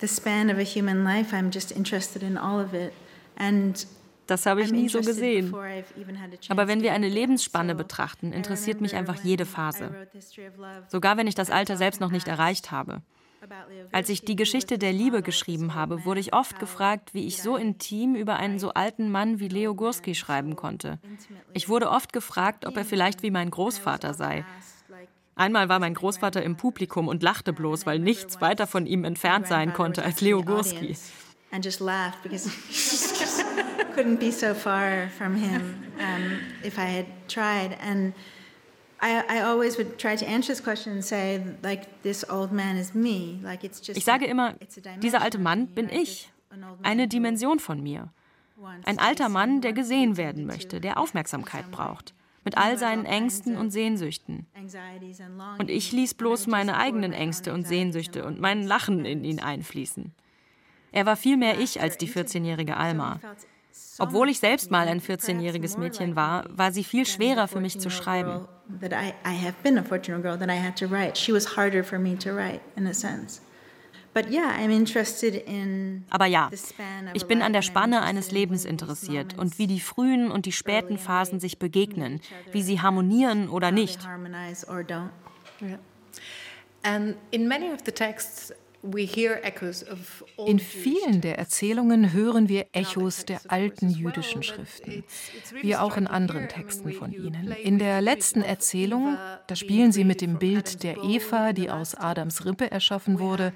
the span of a human life, I'm just interested in all of it. And Das habe ich nie so gesehen. Aber wenn wir eine Lebensspanne betrachten, interessiert mich einfach jede Phase. Sogar wenn ich das Alter selbst noch nicht erreicht habe. Als ich die Geschichte der Liebe geschrieben habe, wurde ich oft gefragt, wie ich so intim über einen so alten Mann wie Leo Gursky schreiben konnte. Ich wurde oft gefragt, ob er vielleicht wie mein Großvater sei. Einmal war mein Großvater im Publikum und lachte bloß, weil nichts weiter von ihm entfernt sein konnte als Leo Gursky. And just laughed because couldn't be so far from him um, if I had tried. And ich sage immer, dieser alte Mann bin ich, eine Dimension von mir. Ein alter Mann, der gesehen werden möchte, der Aufmerksamkeit braucht, mit all seinen Ängsten und Sehnsüchten. Und ich ließ bloß meine eigenen Ängste und Sehnsüchte und mein Lachen in ihn einfließen. Er war viel mehr ich als die 14-jährige Alma. Obwohl ich selbst mal ein 14-jähriges Mädchen war, war sie viel schwerer für mich zu schreiben. Aber ja, ich bin an der Spanne eines Lebens interessiert und wie die frühen und die späten Phasen sich begegnen, wie sie harmonieren oder nicht. And in many of the texts in vielen der Erzählungen hören wir Echos der alten jüdischen Schriften, wie auch in anderen Texten von ihnen. In der letzten Erzählung, da spielen sie mit dem Bild der Eva, die aus Adams Rippe erschaffen wurde.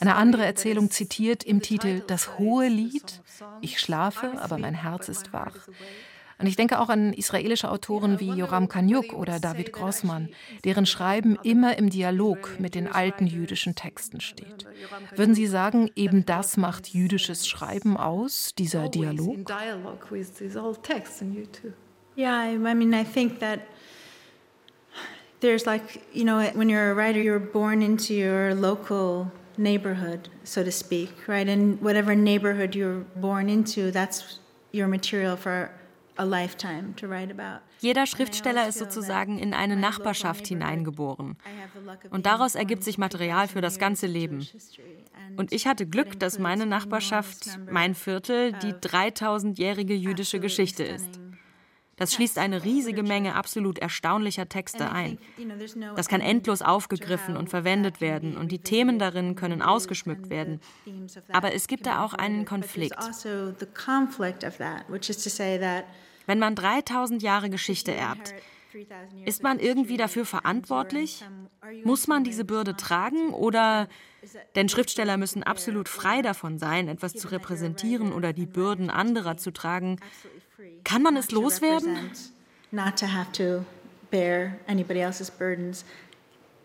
Eine andere Erzählung zitiert im Titel Das hohe Lied, Ich schlafe, aber mein Herz ist wach. Und ich denke auch an israelische Autoren wie Joram Kanyuk oder David Grossmann, deren Schreiben immer im Dialog mit den alten jüdischen Texten steht. Würden Sie sagen, eben das macht jüdisches Schreiben aus, dieser Dialog? Yeah, I mean, I think that there's like, you know, when you're a writer, you're born into your local neighborhood, so to speak, right? And whatever neighborhood you're born into, that's your material for jeder Schriftsteller ist sozusagen in eine Nachbarschaft hineingeboren. Und daraus ergibt sich Material für das ganze Leben. Und ich hatte Glück, dass meine Nachbarschaft, mein Viertel, die 3000-jährige jüdische Geschichte ist. Das schließt eine riesige Menge absolut erstaunlicher Texte ein. Das kann endlos aufgegriffen und verwendet werden und die Themen darin können ausgeschmückt werden. Aber es gibt da auch einen Konflikt. Wenn man 3000 Jahre Geschichte erbt, ist man irgendwie dafür verantwortlich? Muss man diese Bürde tragen oder denn Schriftsteller müssen absolut frei davon sein, etwas zu repräsentieren oder die Bürden anderer zu tragen. Kann man es loswerden? Not to have to bear anybody else's burdens.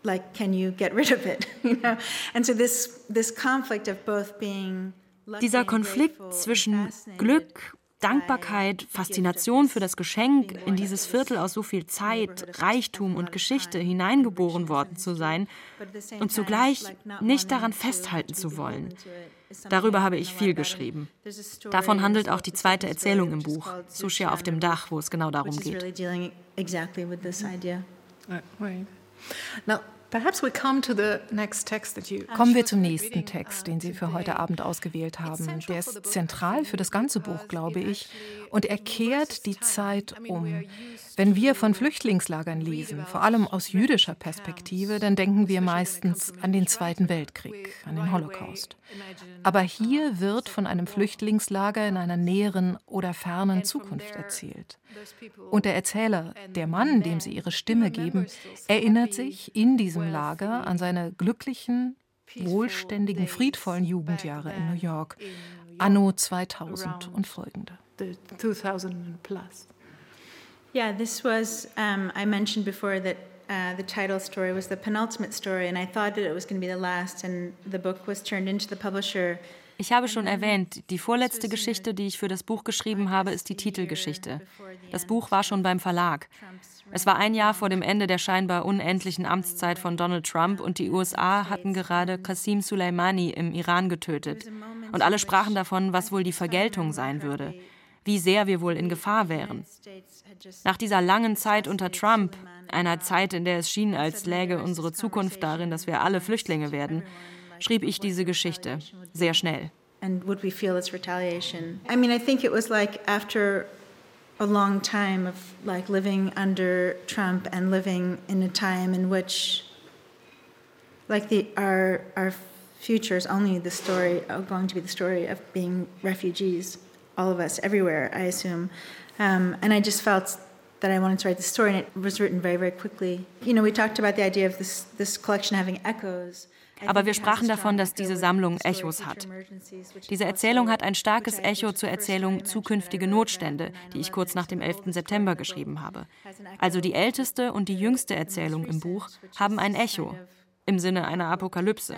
Like, can you get rid of it? You know? And so this, this conflict of both being dieser Konflikt zwischen Glück Dankbarkeit, Faszination für das Geschenk, in dieses Viertel aus so viel Zeit, Reichtum und Geschichte hineingeboren worden zu sein und zugleich nicht daran festhalten zu wollen. Darüber habe ich viel geschrieben. Davon handelt auch die zweite Erzählung im Buch, Sushia auf dem Dach, wo es genau darum geht. Kommen wir zum nächsten Text, den Sie für heute Abend ausgewählt haben. Der ist zentral für das ganze Buch, glaube ich, und er kehrt die Zeit um. Wenn wir von Flüchtlingslagern lesen, vor allem aus jüdischer Perspektive, dann denken wir meistens an den Zweiten Weltkrieg, an den Holocaust. Aber hier wird von einem Flüchtlingslager in einer näheren oder fernen Zukunft erzählt. Und der Erzähler, der Mann, dem sie ihre Stimme geben, erinnert sich in diesem Lager an seine glücklichen, wohlständigen, friedvollen Jugendjahre in New York, anno 2000 und folgende. Yeah, this was, um, I mentioned before that uh, the title story was the penultimate story, and I thought that it was going to be the last, and the book was turned into the publisher. Ich habe schon erwähnt, die vorletzte Geschichte, die ich für das Buch geschrieben habe, ist die Titelgeschichte. Das Buch war schon beim Verlag. Es war ein Jahr vor dem Ende der scheinbar unendlichen Amtszeit von Donald Trump und die USA hatten gerade Qasim Soleimani im Iran getötet. Und alle sprachen davon, was wohl die Vergeltung sein würde, wie sehr wir wohl in Gefahr wären. Nach dieser langen Zeit unter Trump, einer Zeit, in der es schien, als läge unsere Zukunft darin, dass wir alle Flüchtlinge werden, schrieb ich diese Geschichte sehr schnell. and would we feel it's retaliation? I mean, I think it was like after a long time of like living under Trump and living in a time in which like the our our future is only the story going to be the story of being refugees all of us everywhere i assume um, and i just felt that i wanted to write the story and it was written very very quickly you know we talked about the idea of this this collection having echoes Aber wir sprachen davon, dass diese Sammlung Echos hat. Diese Erzählung hat ein starkes Echo zur Erzählung Zukünftige Notstände, die ich kurz nach dem 11. September geschrieben habe. Also die älteste und die jüngste Erzählung im Buch haben ein Echo im Sinne einer Apokalypse.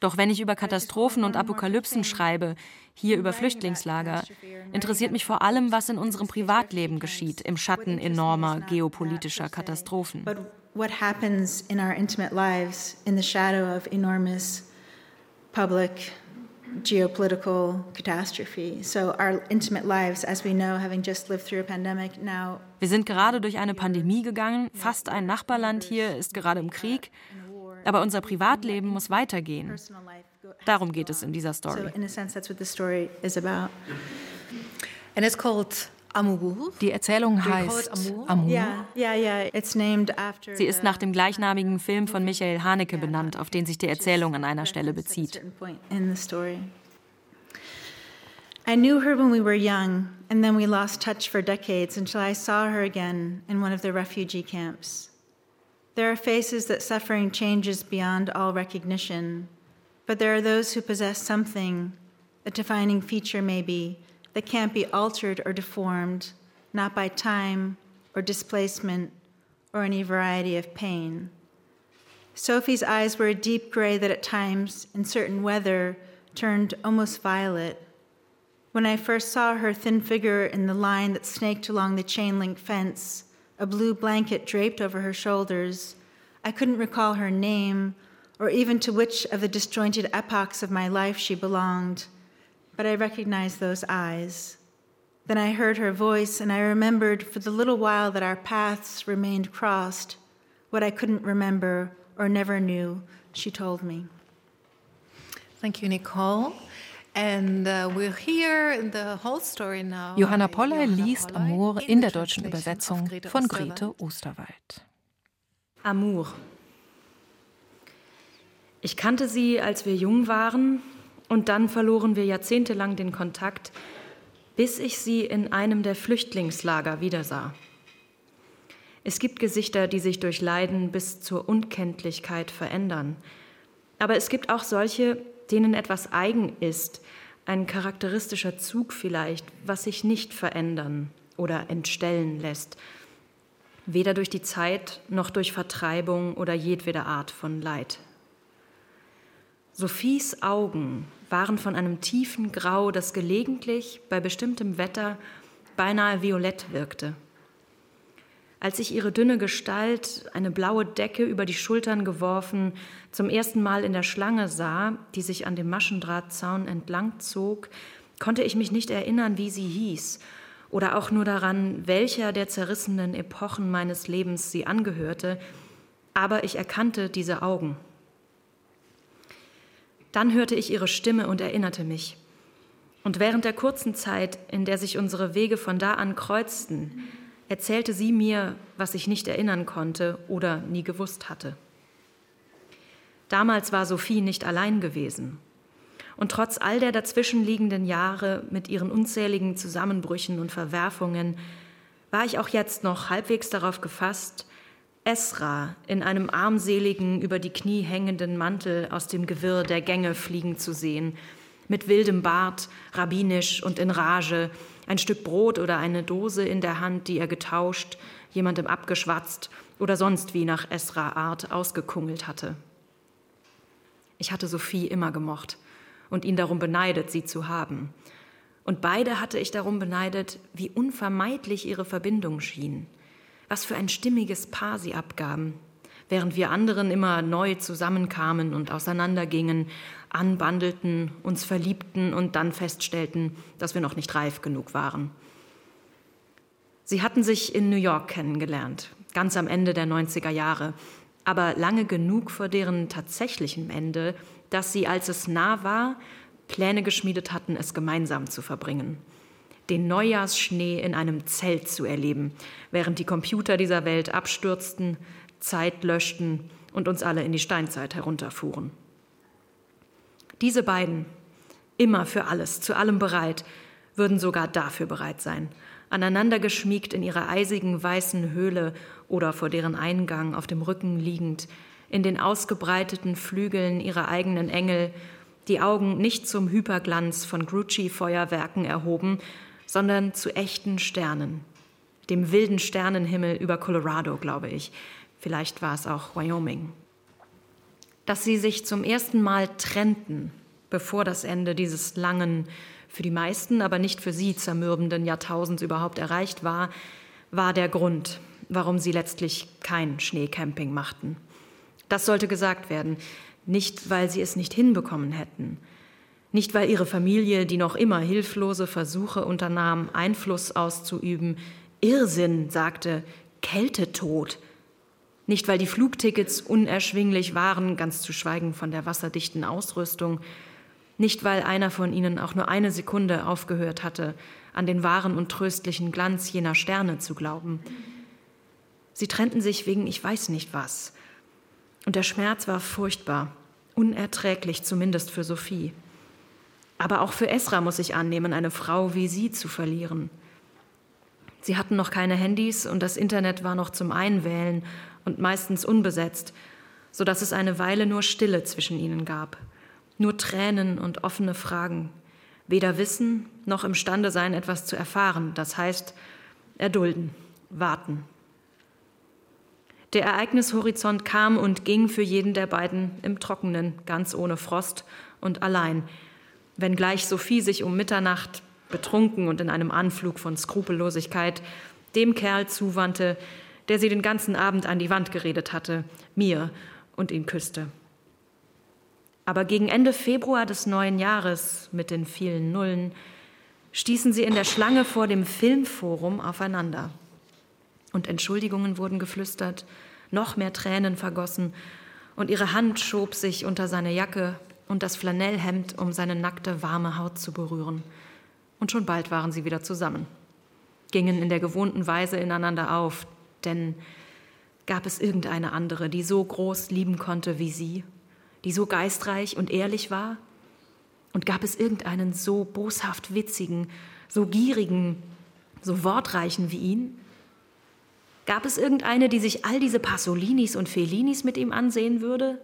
Doch wenn ich über Katastrophen und Apokalypsen schreibe, hier über Flüchtlingslager, interessiert mich vor allem, was in unserem Privatleben geschieht im Schatten enormer geopolitischer Katastrophen what happens in our intimate lives in the shadow of enormous public geopolitical catastrophe. So our intimate lives, as we know, having just lived through a pandemic now. Wir sind gerade durch eine Pandemie gegangen. Fast ein Nachbarland hier ist gerade im Krieg. Aber unser Privatleben muss weitergehen. Darum geht es in dieser Story. So in a sense, that's what the story is about. And it's called Amour. Die Erzählung heißt after Sie ist nach dem gleichnamigen Film von Michael Haneke benannt, auf den sich die Erzählung an einer Stelle bezieht. I knew her when we were young, and then we lost touch for decades until I saw her again in one of the refugee camps. There are faces that suffering changes beyond all recognition, but there are those who possess something, a defining feature maybe, that can't be altered or deformed, not by time or displacement or any variety of pain. Sophie's eyes were a deep gray that at times, in certain weather, turned almost violet. When I first saw her thin figure in the line that snaked along the chain link fence, a blue blanket draped over her shoulders, I couldn't recall her name or even to which of the disjointed epochs of my life she belonged but I recognized those eyes. Then I heard her voice, and I remembered for the little while that our paths remained crossed what I couldn't remember or never knew, she told me. Thank you, Nicole. And, uh, we're here the whole story now. Johanna Polley liest Amour in der deutschen Übersetzung von Grete Osterwald. Amour. Ich kannte sie, als wir jung waren, und dann verloren wir jahrzehntelang den Kontakt, bis ich sie in einem der Flüchtlingslager wiedersah. Es gibt Gesichter, die sich durch Leiden bis zur Unkenntlichkeit verändern. Aber es gibt auch solche, denen etwas eigen ist, ein charakteristischer Zug vielleicht, was sich nicht verändern oder entstellen lässt, weder durch die Zeit noch durch Vertreibung oder jedwede Art von Leid. Sophies Augen waren von einem tiefen Grau, das gelegentlich bei bestimmtem Wetter beinahe violett wirkte. Als ich ihre dünne Gestalt, eine blaue Decke über die Schultern geworfen, zum ersten Mal in der Schlange sah, die sich an dem Maschendrahtzaun entlang zog, konnte ich mich nicht erinnern, wie sie hieß oder auch nur daran, welcher der zerrissenen Epochen meines Lebens sie angehörte, aber ich erkannte diese Augen. Dann hörte ich ihre Stimme und erinnerte mich. Und während der kurzen Zeit, in der sich unsere Wege von da an kreuzten, erzählte sie mir, was ich nicht erinnern konnte oder nie gewusst hatte. Damals war Sophie nicht allein gewesen. Und trotz all der dazwischenliegenden Jahre mit ihren unzähligen Zusammenbrüchen und Verwerfungen war ich auch jetzt noch halbwegs darauf gefasst, Esra in einem armseligen, über die Knie hängenden Mantel aus dem Gewirr der Gänge fliegen zu sehen, mit wildem Bart, rabbinisch und in Rage, ein Stück Brot oder eine Dose in der Hand, die er getauscht, jemandem abgeschwatzt oder sonst wie nach Esra-Art ausgekungelt hatte. Ich hatte Sophie immer gemocht und ihn darum beneidet, sie zu haben. Und beide hatte ich darum beneidet, wie unvermeidlich ihre Verbindung schien – was für ein stimmiges Paar sie abgaben, während wir anderen immer neu zusammenkamen und auseinandergingen, anbandelten, uns verliebten und dann feststellten, dass wir noch nicht reif genug waren. Sie hatten sich in New York kennengelernt, ganz am Ende der 90er Jahre, aber lange genug vor deren tatsächlichem Ende, dass sie, als es nah war, Pläne geschmiedet hatten, es gemeinsam zu verbringen. Den Neujahrsschnee in einem Zelt zu erleben, während die Computer dieser Welt abstürzten, Zeit löschten und uns alle in die Steinzeit herunterfuhren. Diese beiden, immer für alles, zu allem bereit, würden sogar dafür bereit sein, aneinander geschmiegt in ihrer eisigen weißen Höhle oder vor deren Eingang auf dem Rücken liegend, in den ausgebreiteten Flügeln ihrer eigenen Engel, die Augen nicht zum Hyperglanz von Grucci-Feuerwerken erhoben, sondern zu echten Sternen, dem wilden Sternenhimmel über Colorado, glaube ich. Vielleicht war es auch Wyoming. Dass sie sich zum ersten Mal trennten, bevor das Ende dieses langen, für die meisten, aber nicht für sie zermürbenden Jahrtausends überhaupt erreicht war, war der Grund, warum sie letztlich kein Schneecamping machten. Das sollte gesagt werden, nicht weil sie es nicht hinbekommen hätten, nicht weil ihre Familie, die noch immer hilflose Versuche unternahm, Einfluss auszuüben, Irrsinn sagte, Kältetod, nicht weil die Flugtickets unerschwinglich waren, ganz zu schweigen von der wasserdichten Ausrüstung, nicht weil einer von ihnen auch nur eine Sekunde aufgehört hatte, an den wahren und tröstlichen Glanz jener Sterne zu glauben. Sie trennten sich wegen ich weiß nicht was. Und der Schmerz war furchtbar, unerträglich zumindest für Sophie. Aber auch für Esra muss ich annehmen, eine Frau wie sie zu verlieren. Sie hatten noch keine Handys und das Internet war noch zum Einwählen und meistens unbesetzt, so dass es eine Weile nur Stille zwischen ihnen gab. Nur Tränen und offene Fragen. Weder wissen noch imstande sein, etwas zu erfahren. Das heißt, erdulden, warten. Der Ereignishorizont kam und ging für jeden der beiden im Trockenen, ganz ohne Frost und allein, wenngleich Sophie sich um Mitternacht, betrunken und in einem Anflug von Skrupellosigkeit, dem Kerl zuwandte, der sie den ganzen Abend an die Wand geredet hatte, mir, und ihn küsste. Aber gegen Ende Februar des neuen Jahres mit den vielen Nullen stießen sie in der Schlange vor dem Filmforum aufeinander. Und Entschuldigungen wurden geflüstert, noch mehr Tränen vergossen, und ihre Hand schob sich unter seine Jacke und das Flanellhemd, um seine nackte, warme Haut zu berühren. Und schon bald waren sie wieder zusammen, gingen in der gewohnten Weise ineinander auf, denn gab es irgendeine andere, die so groß lieben konnte wie sie, die so geistreich und ehrlich war? Und gab es irgendeinen so boshaft witzigen, so gierigen, so wortreichen wie ihn? Gab es irgendeine, die sich all diese Pasolinis und Fellinis mit ihm ansehen würde?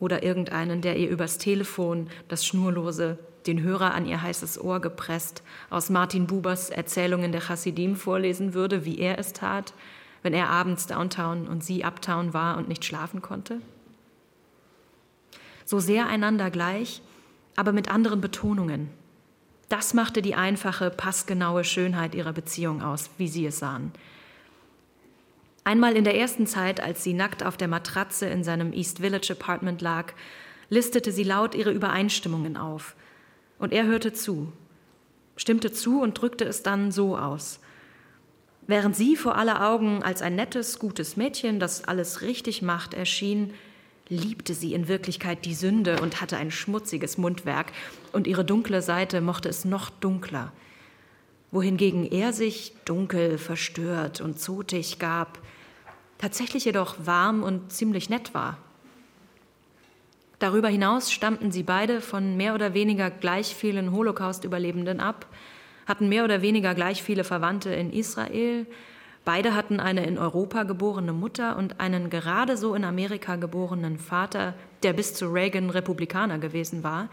Oder irgendeinen, der ihr übers Telefon das Schnurlose, den Hörer an ihr heißes Ohr gepresst, aus Martin Bubers Erzählungen der Chassidim vorlesen würde, wie er es tat, wenn er abends downtown und sie uptown war und nicht schlafen konnte? So sehr einander gleich, aber mit anderen Betonungen. Das machte die einfache, passgenaue Schönheit ihrer Beziehung aus, wie sie es sahen. Einmal in der ersten Zeit, als sie nackt auf der Matratze in seinem East Village Apartment lag, listete sie laut ihre Übereinstimmungen auf. Und er hörte zu, stimmte zu und drückte es dann so aus. Während sie vor aller Augen als ein nettes, gutes Mädchen, das alles richtig macht, erschien, liebte sie in Wirklichkeit die Sünde und hatte ein schmutziges Mundwerk, und ihre dunkle Seite mochte es noch dunkler. Wohingegen er sich dunkel, verstört und zotig gab, tatsächlich jedoch warm und ziemlich nett war. Darüber hinaus stammten sie beide von mehr oder weniger gleich vielen Holocaust-Überlebenden ab, hatten mehr oder weniger gleich viele Verwandte in Israel, beide hatten eine in Europa geborene Mutter und einen gerade so in Amerika geborenen Vater, der bis zu Reagan Republikaner gewesen war.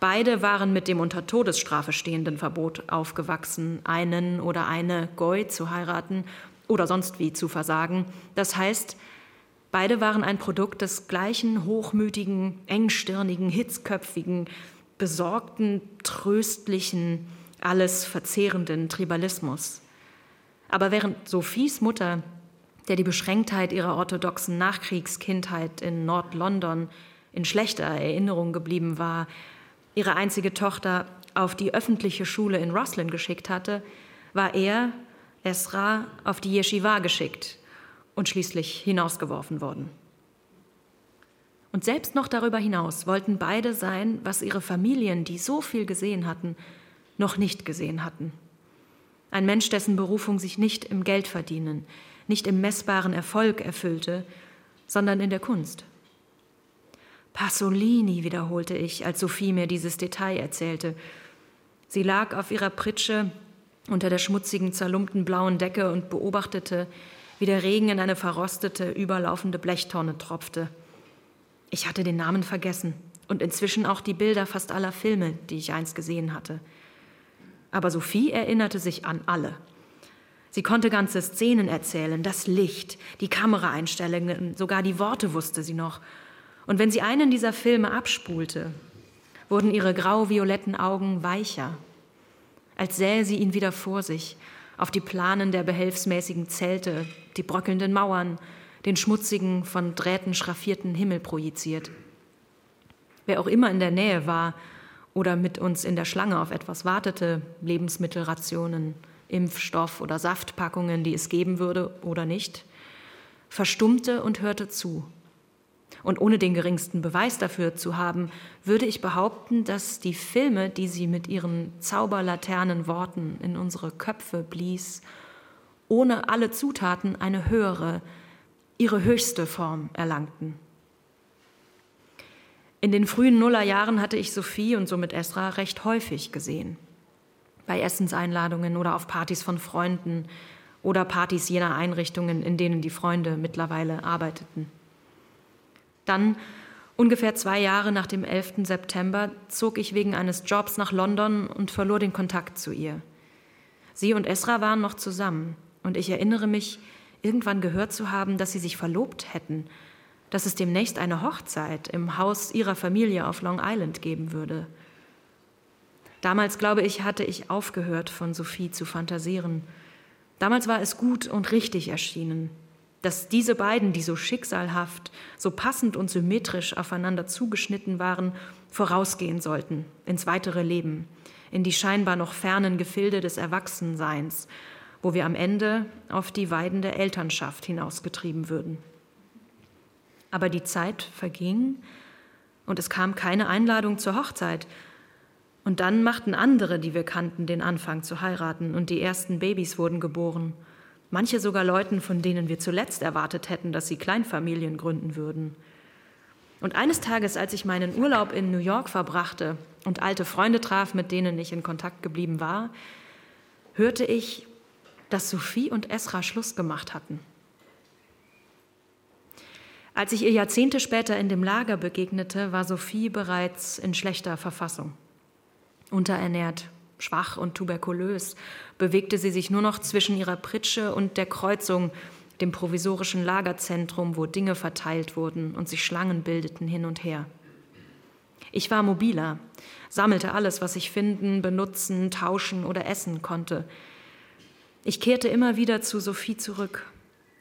Beide waren mit dem unter Todesstrafe stehenden Verbot aufgewachsen, einen oder eine Goy zu heiraten oder sonst wie zu versagen. Das heißt, beide waren ein Produkt des gleichen hochmütigen, engstirnigen, hitzköpfigen, besorgten, tröstlichen, alles verzehrenden Tribalismus. Aber während Sophies Mutter, der die Beschränktheit ihrer orthodoxen Nachkriegskindheit in Nord-London in schlechter Erinnerung geblieben war, ihre einzige Tochter auf die öffentliche Schule in Roslin geschickt hatte, war er Esra auf die Yeshiva geschickt und schließlich hinausgeworfen worden. Und selbst noch darüber hinaus wollten beide sein, was ihre Familien, die so viel gesehen hatten, noch nicht gesehen hatten. Ein Mensch, dessen Berufung sich nicht im Geldverdienen, nicht im messbaren Erfolg erfüllte, sondern in der Kunst. Pasolini, wiederholte ich, als Sophie mir dieses Detail erzählte. Sie lag auf ihrer Pritsche unter der schmutzigen, zerlumpten blauen Decke und beobachtete, wie der Regen in eine verrostete, überlaufende Blechtonne tropfte. Ich hatte den Namen vergessen und inzwischen auch die Bilder fast aller Filme, die ich einst gesehen hatte. Aber Sophie erinnerte sich an alle. Sie konnte ganze Szenen erzählen, das Licht, die Kameraeinstellungen, sogar die Worte wusste sie noch. Und wenn sie einen dieser Filme abspulte, wurden ihre grau-violetten Augen weicher, als sähe sie ihn wieder vor sich, auf die Planen der behelfsmäßigen Zelte, die bröckelnden Mauern, den schmutzigen, von Drähten schraffierten Himmel projiziert. Wer auch immer in der Nähe war oder mit uns in der Schlange auf etwas wartete, Lebensmittelrationen, Impfstoff oder Saftpackungen, die es geben würde oder nicht, verstummte und hörte zu. Und ohne den geringsten Beweis dafür zu haben, würde ich behaupten, dass die Filme, die sie mit ihren zauberlaternen Worten in unsere Köpfe blies, ohne alle Zutaten eine höhere, ihre höchste Form erlangten. In den frühen Nullerjahren hatte ich Sophie und somit Esra recht häufig gesehen. Bei Essenseinladungen oder auf Partys von Freunden oder Partys jener Einrichtungen, in denen die Freunde mittlerweile arbeiteten. Dann, ungefähr zwei Jahre nach dem 11. September, zog ich wegen eines Jobs nach London und verlor den Kontakt zu ihr. Sie und Esra waren noch zusammen und ich erinnere mich, irgendwann gehört zu haben, dass sie sich verlobt hätten, dass es demnächst eine Hochzeit im Haus ihrer Familie auf Long Island geben würde. Damals, glaube ich, hatte ich aufgehört, von Sophie zu fantasieren. Damals war es gut und richtig erschienen, dass diese beiden, die so schicksalhaft, so passend und symmetrisch aufeinander zugeschnitten waren, vorausgehen sollten ins weitere Leben, in die scheinbar noch fernen Gefilde des Erwachsenseins, wo wir am Ende auf die Weiden der Elternschaft hinausgetrieben würden. Aber die Zeit verging und es kam keine Einladung zur Hochzeit. Und dann machten andere, die wir kannten, den Anfang zu heiraten und die ersten Babys wurden geboren manche sogar Leuten, von denen wir zuletzt erwartet hätten, dass sie Kleinfamilien gründen würden. Und eines Tages, als ich meinen Urlaub in New York verbrachte und alte Freunde traf, mit denen ich in Kontakt geblieben war, hörte ich, dass Sophie und Esra Schluss gemacht hatten. Als ich ihr Jahrzehnte später in dem Lager begegnete, war Sophie bereits in schlechter Verfassung, unterernährt, Schwach und tuberkulös bewegte sie sich nur noch zwischen ihrer Pritsche und der Kreuzung, dem provisorischen Lagerzentrum, wo Dinge verteilt wurden und sich Schlangen bildeten hin und her. Ich war mobiler, sammelte alles, was ich finden, benutzen, tauschen oder essen konnte. Ich kehrte immer wieder zu Sophie zurück,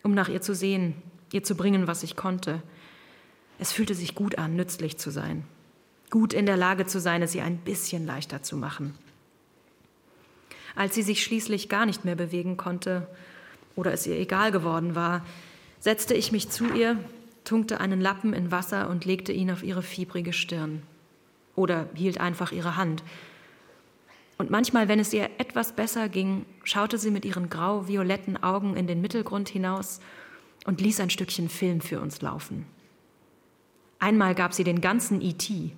um nach ihr zu sehen, ihr zu bringen, was ich konnte. Es fühlte sich gut an, nützlich zu sein, gut in der Lage zu sein, es ihr ein bisschen leichter zu machen. Als sie sich schließlich gar nicht mehr bewegen konnte oder es ihr egal geworden war, setzte ich mich zu ihr, tunkte einen Lappen in Wasser und legte ihn auf ihre fiebrige Stirn. Oder hielt einfach ihre Hand. Und manchmal, wenn es ihr etwas besser ging, schaute sie mit ihren grau-violetten Augen in den Mittelgrund hinaus und ließ ein Stückchen Film für uns laufen. Einmal gab sie den ganzen IT, e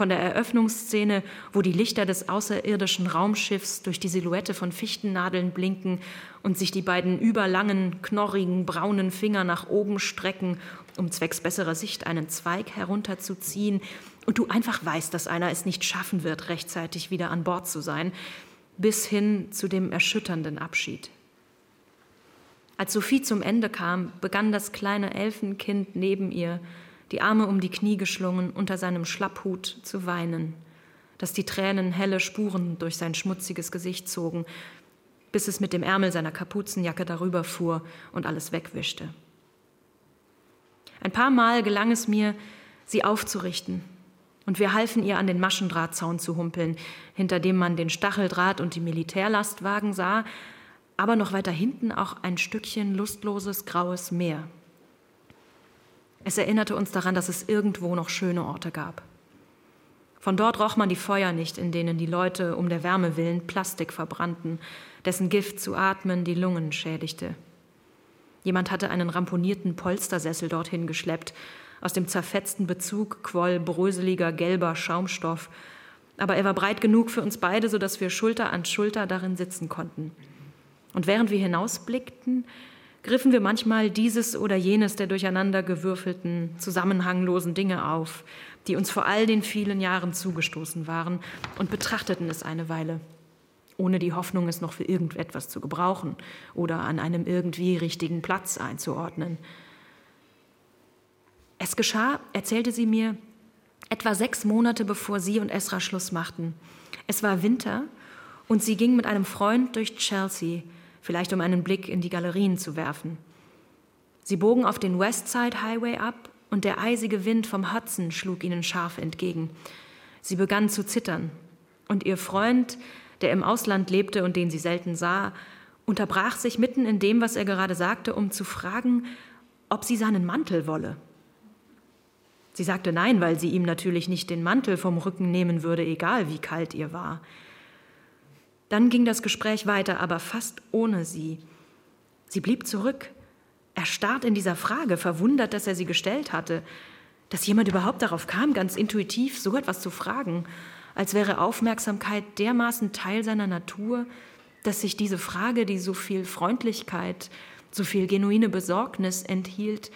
von der Eröffnungsszene, wo die Lichter des außerirdischen Raumschiffs durch die Silhouette von Fichtennadeln blinken und sich die beiden überlangen, knorrigen, braunen Finger nach oben strecken, um zwecks besserer Sicht einen Zweig herunterzuziehen, und du einfach weißt, dass einer es nicht schaffen wird, rechtzeitig wieder an Bord zu sein, bis hin zu dem erschütternden Abschied. Als Sophie zum Ende kam, begann das kleine Elfenkind neben ihr die Arme um die Knie geschlungen, unter seinem Schlapphut zu weinen, dass die Tränen helle Spuren durch sein schmutziges Gesicht zogen, bis es mit dem Ärmel seiner Kapuzenjacke darüber fuhr und alles wegwischte. Ein paar Mal gelang es mir, sie aufzurichten, und wir halfen ihr an den Maschendrahtzaun zu humpeln, hinter dem man den Stacheldraht und die Militärlastwagen sah, aber noch weiter hinten auch ein Stückchen lustloses graues Meer. Es erinnerte uns daran, dass es irgendwo noch schöne Orte gab. Von dort roch man die Feuer nicht, in denen die Leute um der Wärme willen Plastik verbrannten, dessen Gift zu atmen die Lungen schädigte. Jemand hatte einen ramponierten Polstersessel dorthin geschleppt. Aus dem zerfetzten Bezug quoll bröseliger gelber Schaumstoff. Aber er war breit genug für uns beide, sodass wir Schulter an Schulter darin sitzen konnten. Und während wir hinausblickten, griffen wir manchmal dieses oder jenes der durcheinandergewürfelten, zusammenhanglosen Dinge auf, die uns vor all den vielen Jahren zugestoßen waren, und betrachteten es eine Weile, ohne die Hoffnung, es noch für irgendetwas zu gebrauchen oder an einem irgendwie richtigen Platz einzuordnen. Es geschah, erzählte sie mir, etwa sechs Monate bevor sie und Esra Schluss machten. Es war Winter und sie ging mit einem Freund durch Chelsea, vielleicht um einen Blick in die Galerien zu werfen. Sie bogen auf den Westside Highway ab und der eisige Wind vom Hudson schlug ihnen scharf entgegen. Sie begann zu zittern, und ihr Freund, der im Ausland lebte und den sie selten sah, unterbrach sich mitten in dem, was er gerade sagte, um zu fragen, ob sie seinen Mantel wolle. Sie sagte nein, weil sie ihm natürlich nicht den Mantel vom Rücken nehmen würde, egal wie kalt ihr war. Dann ging das Gespräch weiter, aber fast ohne sie. Sie blieb zurück, erstarrt in dieser Frage, verwundert, dass er sie gestellt hatte, dass jemand überhaupt darauf kam, ganz intuitiv so etwas zu fragen, als wäre Aufmerksamkeit dermaßen Teil seiner Natur, dass sich diese Frage, die so viel Freundlichkeit, so viel genuine Besorgnis enthielt,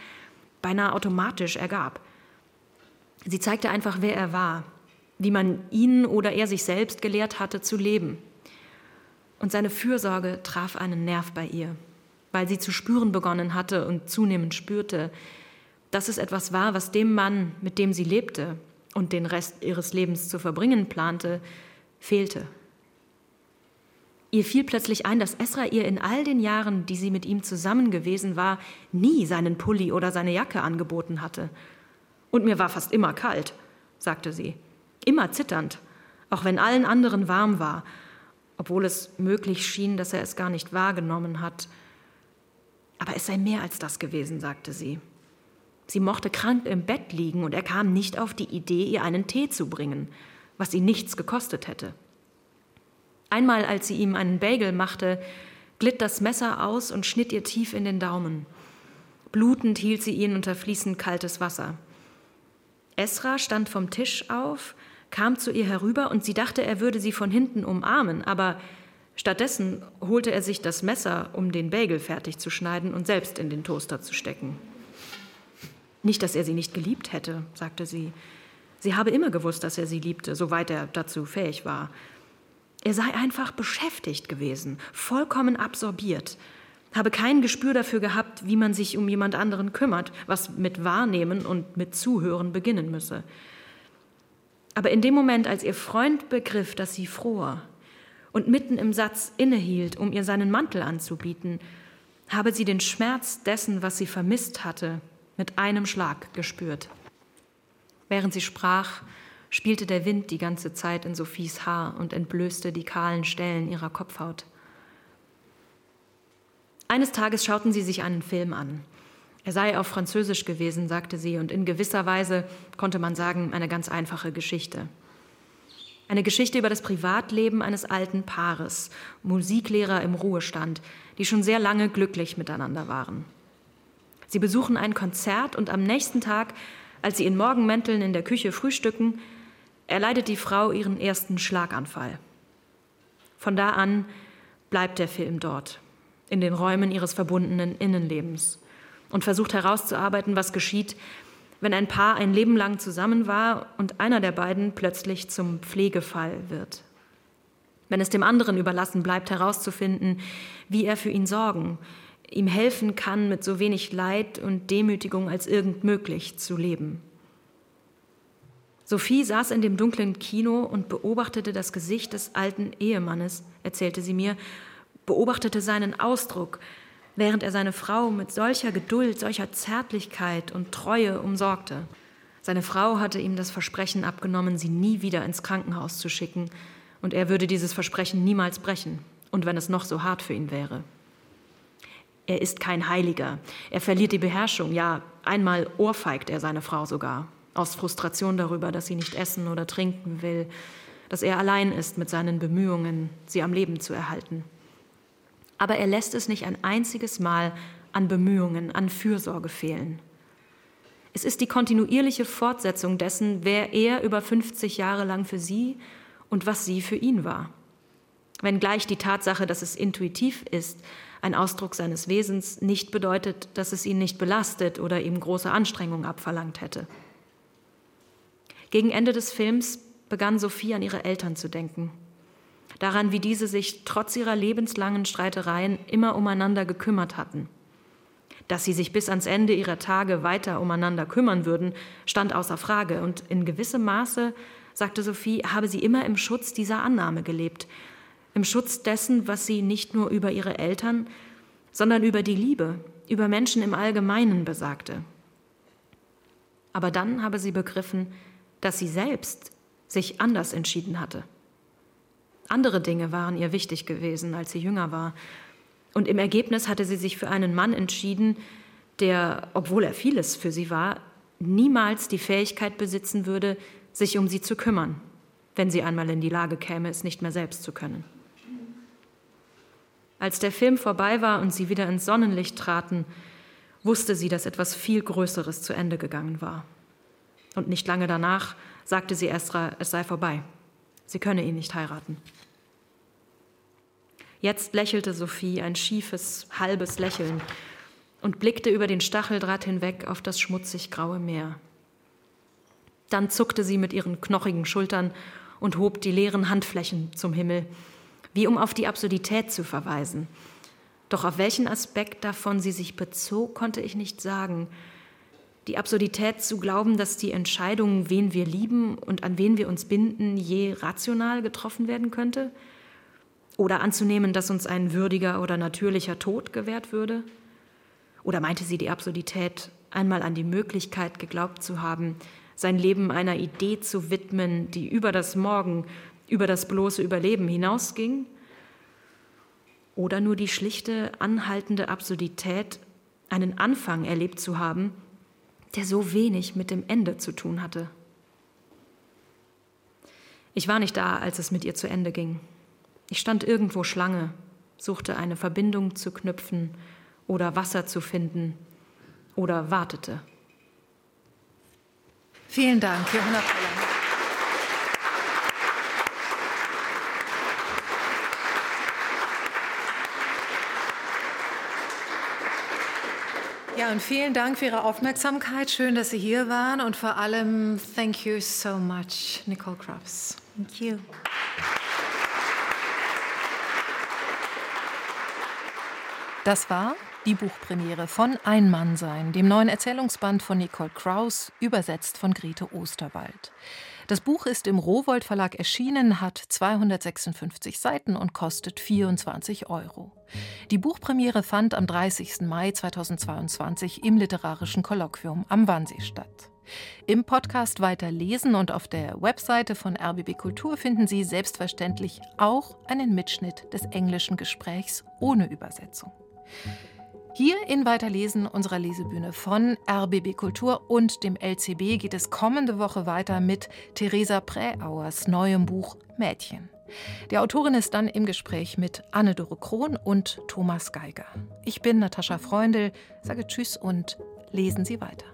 beinahe automatisch ergab. Sie zeigte einfach, wer er war, wie man ihn oder er sich selbst gelehrt hatte zu leben. Und seine Fürsorge traf einen Nerv bei ihr weil sie zu spüren begonnen hatte und zunehmend spürte, dass es etwas war, was dem Mann, mit dem sie lebte und den Rest ihres Lebens zu verbringen plante, fehlte. Ihr fiel plötzlich ein, dass Esra ihr in all den Jahren, die sie mit ihm zusammen gewesen war, nie seinen Pulli oder seine Jacke angeboten hatte. Und mir war fast immer kalt, sagte sie, immer zitternd, auch wenn allen anderen warm war, obwohl es möglich schien, dass er es gar nicht wahrgenommen hat aber es sei mehr als das gewesen, sagte sie. Sie mochte krank im Bett liegen und er kam nicht auf die Idee, ihr einen Tee zu bringen, was ihn nichts gekostet hätte. Einmal, als sie ihm einen Bagel machte, glitt das Messer aus und schnitt ihr tief in den Daumen. Blutend hielt sie ihn unter fließend kaltes Wasser. Esra stand vom Tisch auf, kam zu ihr herüber und sie dachte, er würde sie von hinten umarmen, aber Stattdessen holte er sich das Messer, um den Bagel fertig zu schneiden und selbst in den Toaster zu stecken. Nicht, dass er sie nicht geliebt hätte, sagte sie. Sie habe immer gewusst, dass er sie liebte, soweit er dazu fähig war. Er sei einfach beschäftigt gewesen, vollkommen absorbiert, habe kein Gespür dafür gehabt, wie man sich um jemand anderen kümmert, was mit Wahrnehmen und mit Zuhören beginnen müsse. Aber in dem Moment, als ihr Freund begriff, dass sie fror, und mitten im Satz innehielt, um ihr seinen Mantel anzubieten, habe sie den Schmerz dessen, was sie vermisst hatte, mit einem Schlag gespürt. Während sie sprach, spielte der Wind die ganze Zeit in Sophies Haar und entblößte die kahlen Stellen ihrer Kopfhaut. Eines Tages schauten sie sich einen Film an. Er sei auf Französisch gewesen, sagte sie, und in gewisser Weise konnte man sagen, eine ganz einfache Geschichte. Eine Geschichte über das Privatleben eines alten Paares, Musiklehrer im Ruhestand, die schon sehr lange glücklich miteinander waren. Sie besuchen ein Konzert und am nächsten Tag, als sie in Morgenmänteln in der Küche frühstücken, erleidet die Frau ihren ersten Schlaganfall. Von da an bleibt der Film dort, in den Räumen ihres verbundenen Innenlebens und versucht herauszuarbeiten, was geschieht, wenn ein Paar ein Leben lang zusammen war und einer der beiden plötzlich zum Pflegefall wird. Wenn es dem anderen überlassen bleibt, herauszufinden, wie er für ihn sorgen, ihm helfen kann, mit so wenig Leid und Demütigung als irgend möglich zu leben. Sophie saß in dem dunklen Kino und beobachtete das Gesicht des alten Ehemannes, erzählte sie mir, beobachtete seinen Ausdruck, während er seine Frau mit solcher Geduld, solcher Zärtlichkeit und Treue umsorgte. Seine Frau hatte ihm das Versprechen abgenommen, sie nie wieder ins Krankenhaus zu schicken, und er würde dieses Versprechen niemals brechen, und wenn es noch so hart für ihn wäre. Er ist kein Heiliger. Er verliert die Beherrschung. Ja, einmal ohrfeigt er seine Frau sogar. Aus Frustration darüber, dass sie nicht essen oder trinken will. Dass er allein ist mit seinen Bemühungen, sie am Leben zu erhalten. Aber er lässt es nicht ein einziges Mal an Bemühungen, an Fürsorge fehlen. Es ist die kontinuierliche Fortsetzung dessen, wer er über 50 Jahre lang für sie und was sie für ihn war. Wenngleich die Tatsache, dass es intuitiv ist, ein Ausdruck seines Wesens, nicht bedeutet, dass es ihn nicht belastet oder ihm große Anstrengungen abverlangt hätte. Gegen Ende des Films begann Sophie an ihre Eltern zu denken. Daran, wie diese sich trotz ihrer lebenslangen Streitereien immer umeinander gekümmert hatten. Dass sie sich bis ans Ende ihrer Tage weiter umeinander kümmern würden, stand außer Frage. Und in gewissem Maße, sagte Sophie, habe sie immer im Schutz dieser Annahme gelebt, im Schutz dessen, was sie nicht nur über ihre Eltern, sondern über die Liebe, über Menschen im Allgemeinen besagte. Aber dann habe sie begriffen, dass sie selbst sich anders entschieden hatte. Andere Dinge waren ihr wichtig gewesen, als sie jünger war. Und im Ergebnis hatte sie sich für einen Mann entschieden, der, obwohl er vieles für sie war, niemals die Fähigkeit besitzen würde, sich um sie zu kümmern, wenn sie einmal in die Lage käme, es nicht mehr selbst zu können. Als der Film vorbei war und sie wieder ins Sonnenlicht traten, wusste sie, dass etwas viel Größeres zu Ende gegangen war. Und nicht lange danach sagte sie Esra, es sei vorbei. Sie könne ihn nicht heiraten. Jetzt lächelte Sophie ein schiefes, halbes Lächeln und blickte über den Stacheldraht hinweg auf das schmutzig graue Meer. Dann zuckte sie mit ihren knochigen Schultern und hob die leeren Handflächen zum Himmel wie um auf die Absurdität zu verweisen. Doch auf welchen Aspekt davon sie sich bezog, konnte ich nicht sagen. Die Absurdität zu glauben, dass die Entscheidung, wen wir lieben und an wen wir uns binden, je rational getroffen werden könnte? Oder anzunehmen, dass uns ein würdiger oder natürlicher Tod gewährt würde? Oder meinte sie die Absurdität, einmal an die Möglichkeit geglaubt zu haben, sein Leben einer Idee zu widmen, die über das Morgen, über das bloße Überleben hinausging? Oder nur die schlichte, anhaltende Absurdität, einen Anfang erlebt zu haben, der so wenig mit dem Ende zu tun hatte? Ich war nicht da, als es mit ihr zu Ende ging. Ich stand irgendwo Schlange, suchte eine Verbindung zu knüpfen oder Wasser zu finden oder wartete. Vielen Dank, Johanna Poller. Ja, und vielen Dank für Ihre Aufmerksamkeit. Schön, dass Sie hier waren und vor allem thank you so much, Nicole Krabs. Thank you. Das war die Buchpremiere von Ein Mann sein, dem neuen Erzählungsband von Nicole Kraus, übersetzt von Grete Osterwald. Das Buch ist im Rowold Verlag erschienen, hat 256 Seiten und kostet 24 Euro. Die Buchpremiere fand am 30. Mai 2022 im Literarischen Kolloquium am Wannsee statt. Im Podcast weiter lesen und auf der Webseite von RBB Kultur finden Sie selbstverständlich auch einen Mitschnitt des englischen Gesprächs ohne Übersetzung. Hier in Weiterlesen unserer Lesebühne von RBB Kultur und dem LCB geht es kommende Woche weiter mit Theresa Präauers neuem Buch Mädchen. Die Autorin ist dann im Gespräch mit Anne-Dore Krohn und Thomas Geiger. Ich bin Natascha Freundl, sage Tschüss und lesen Sie weiter.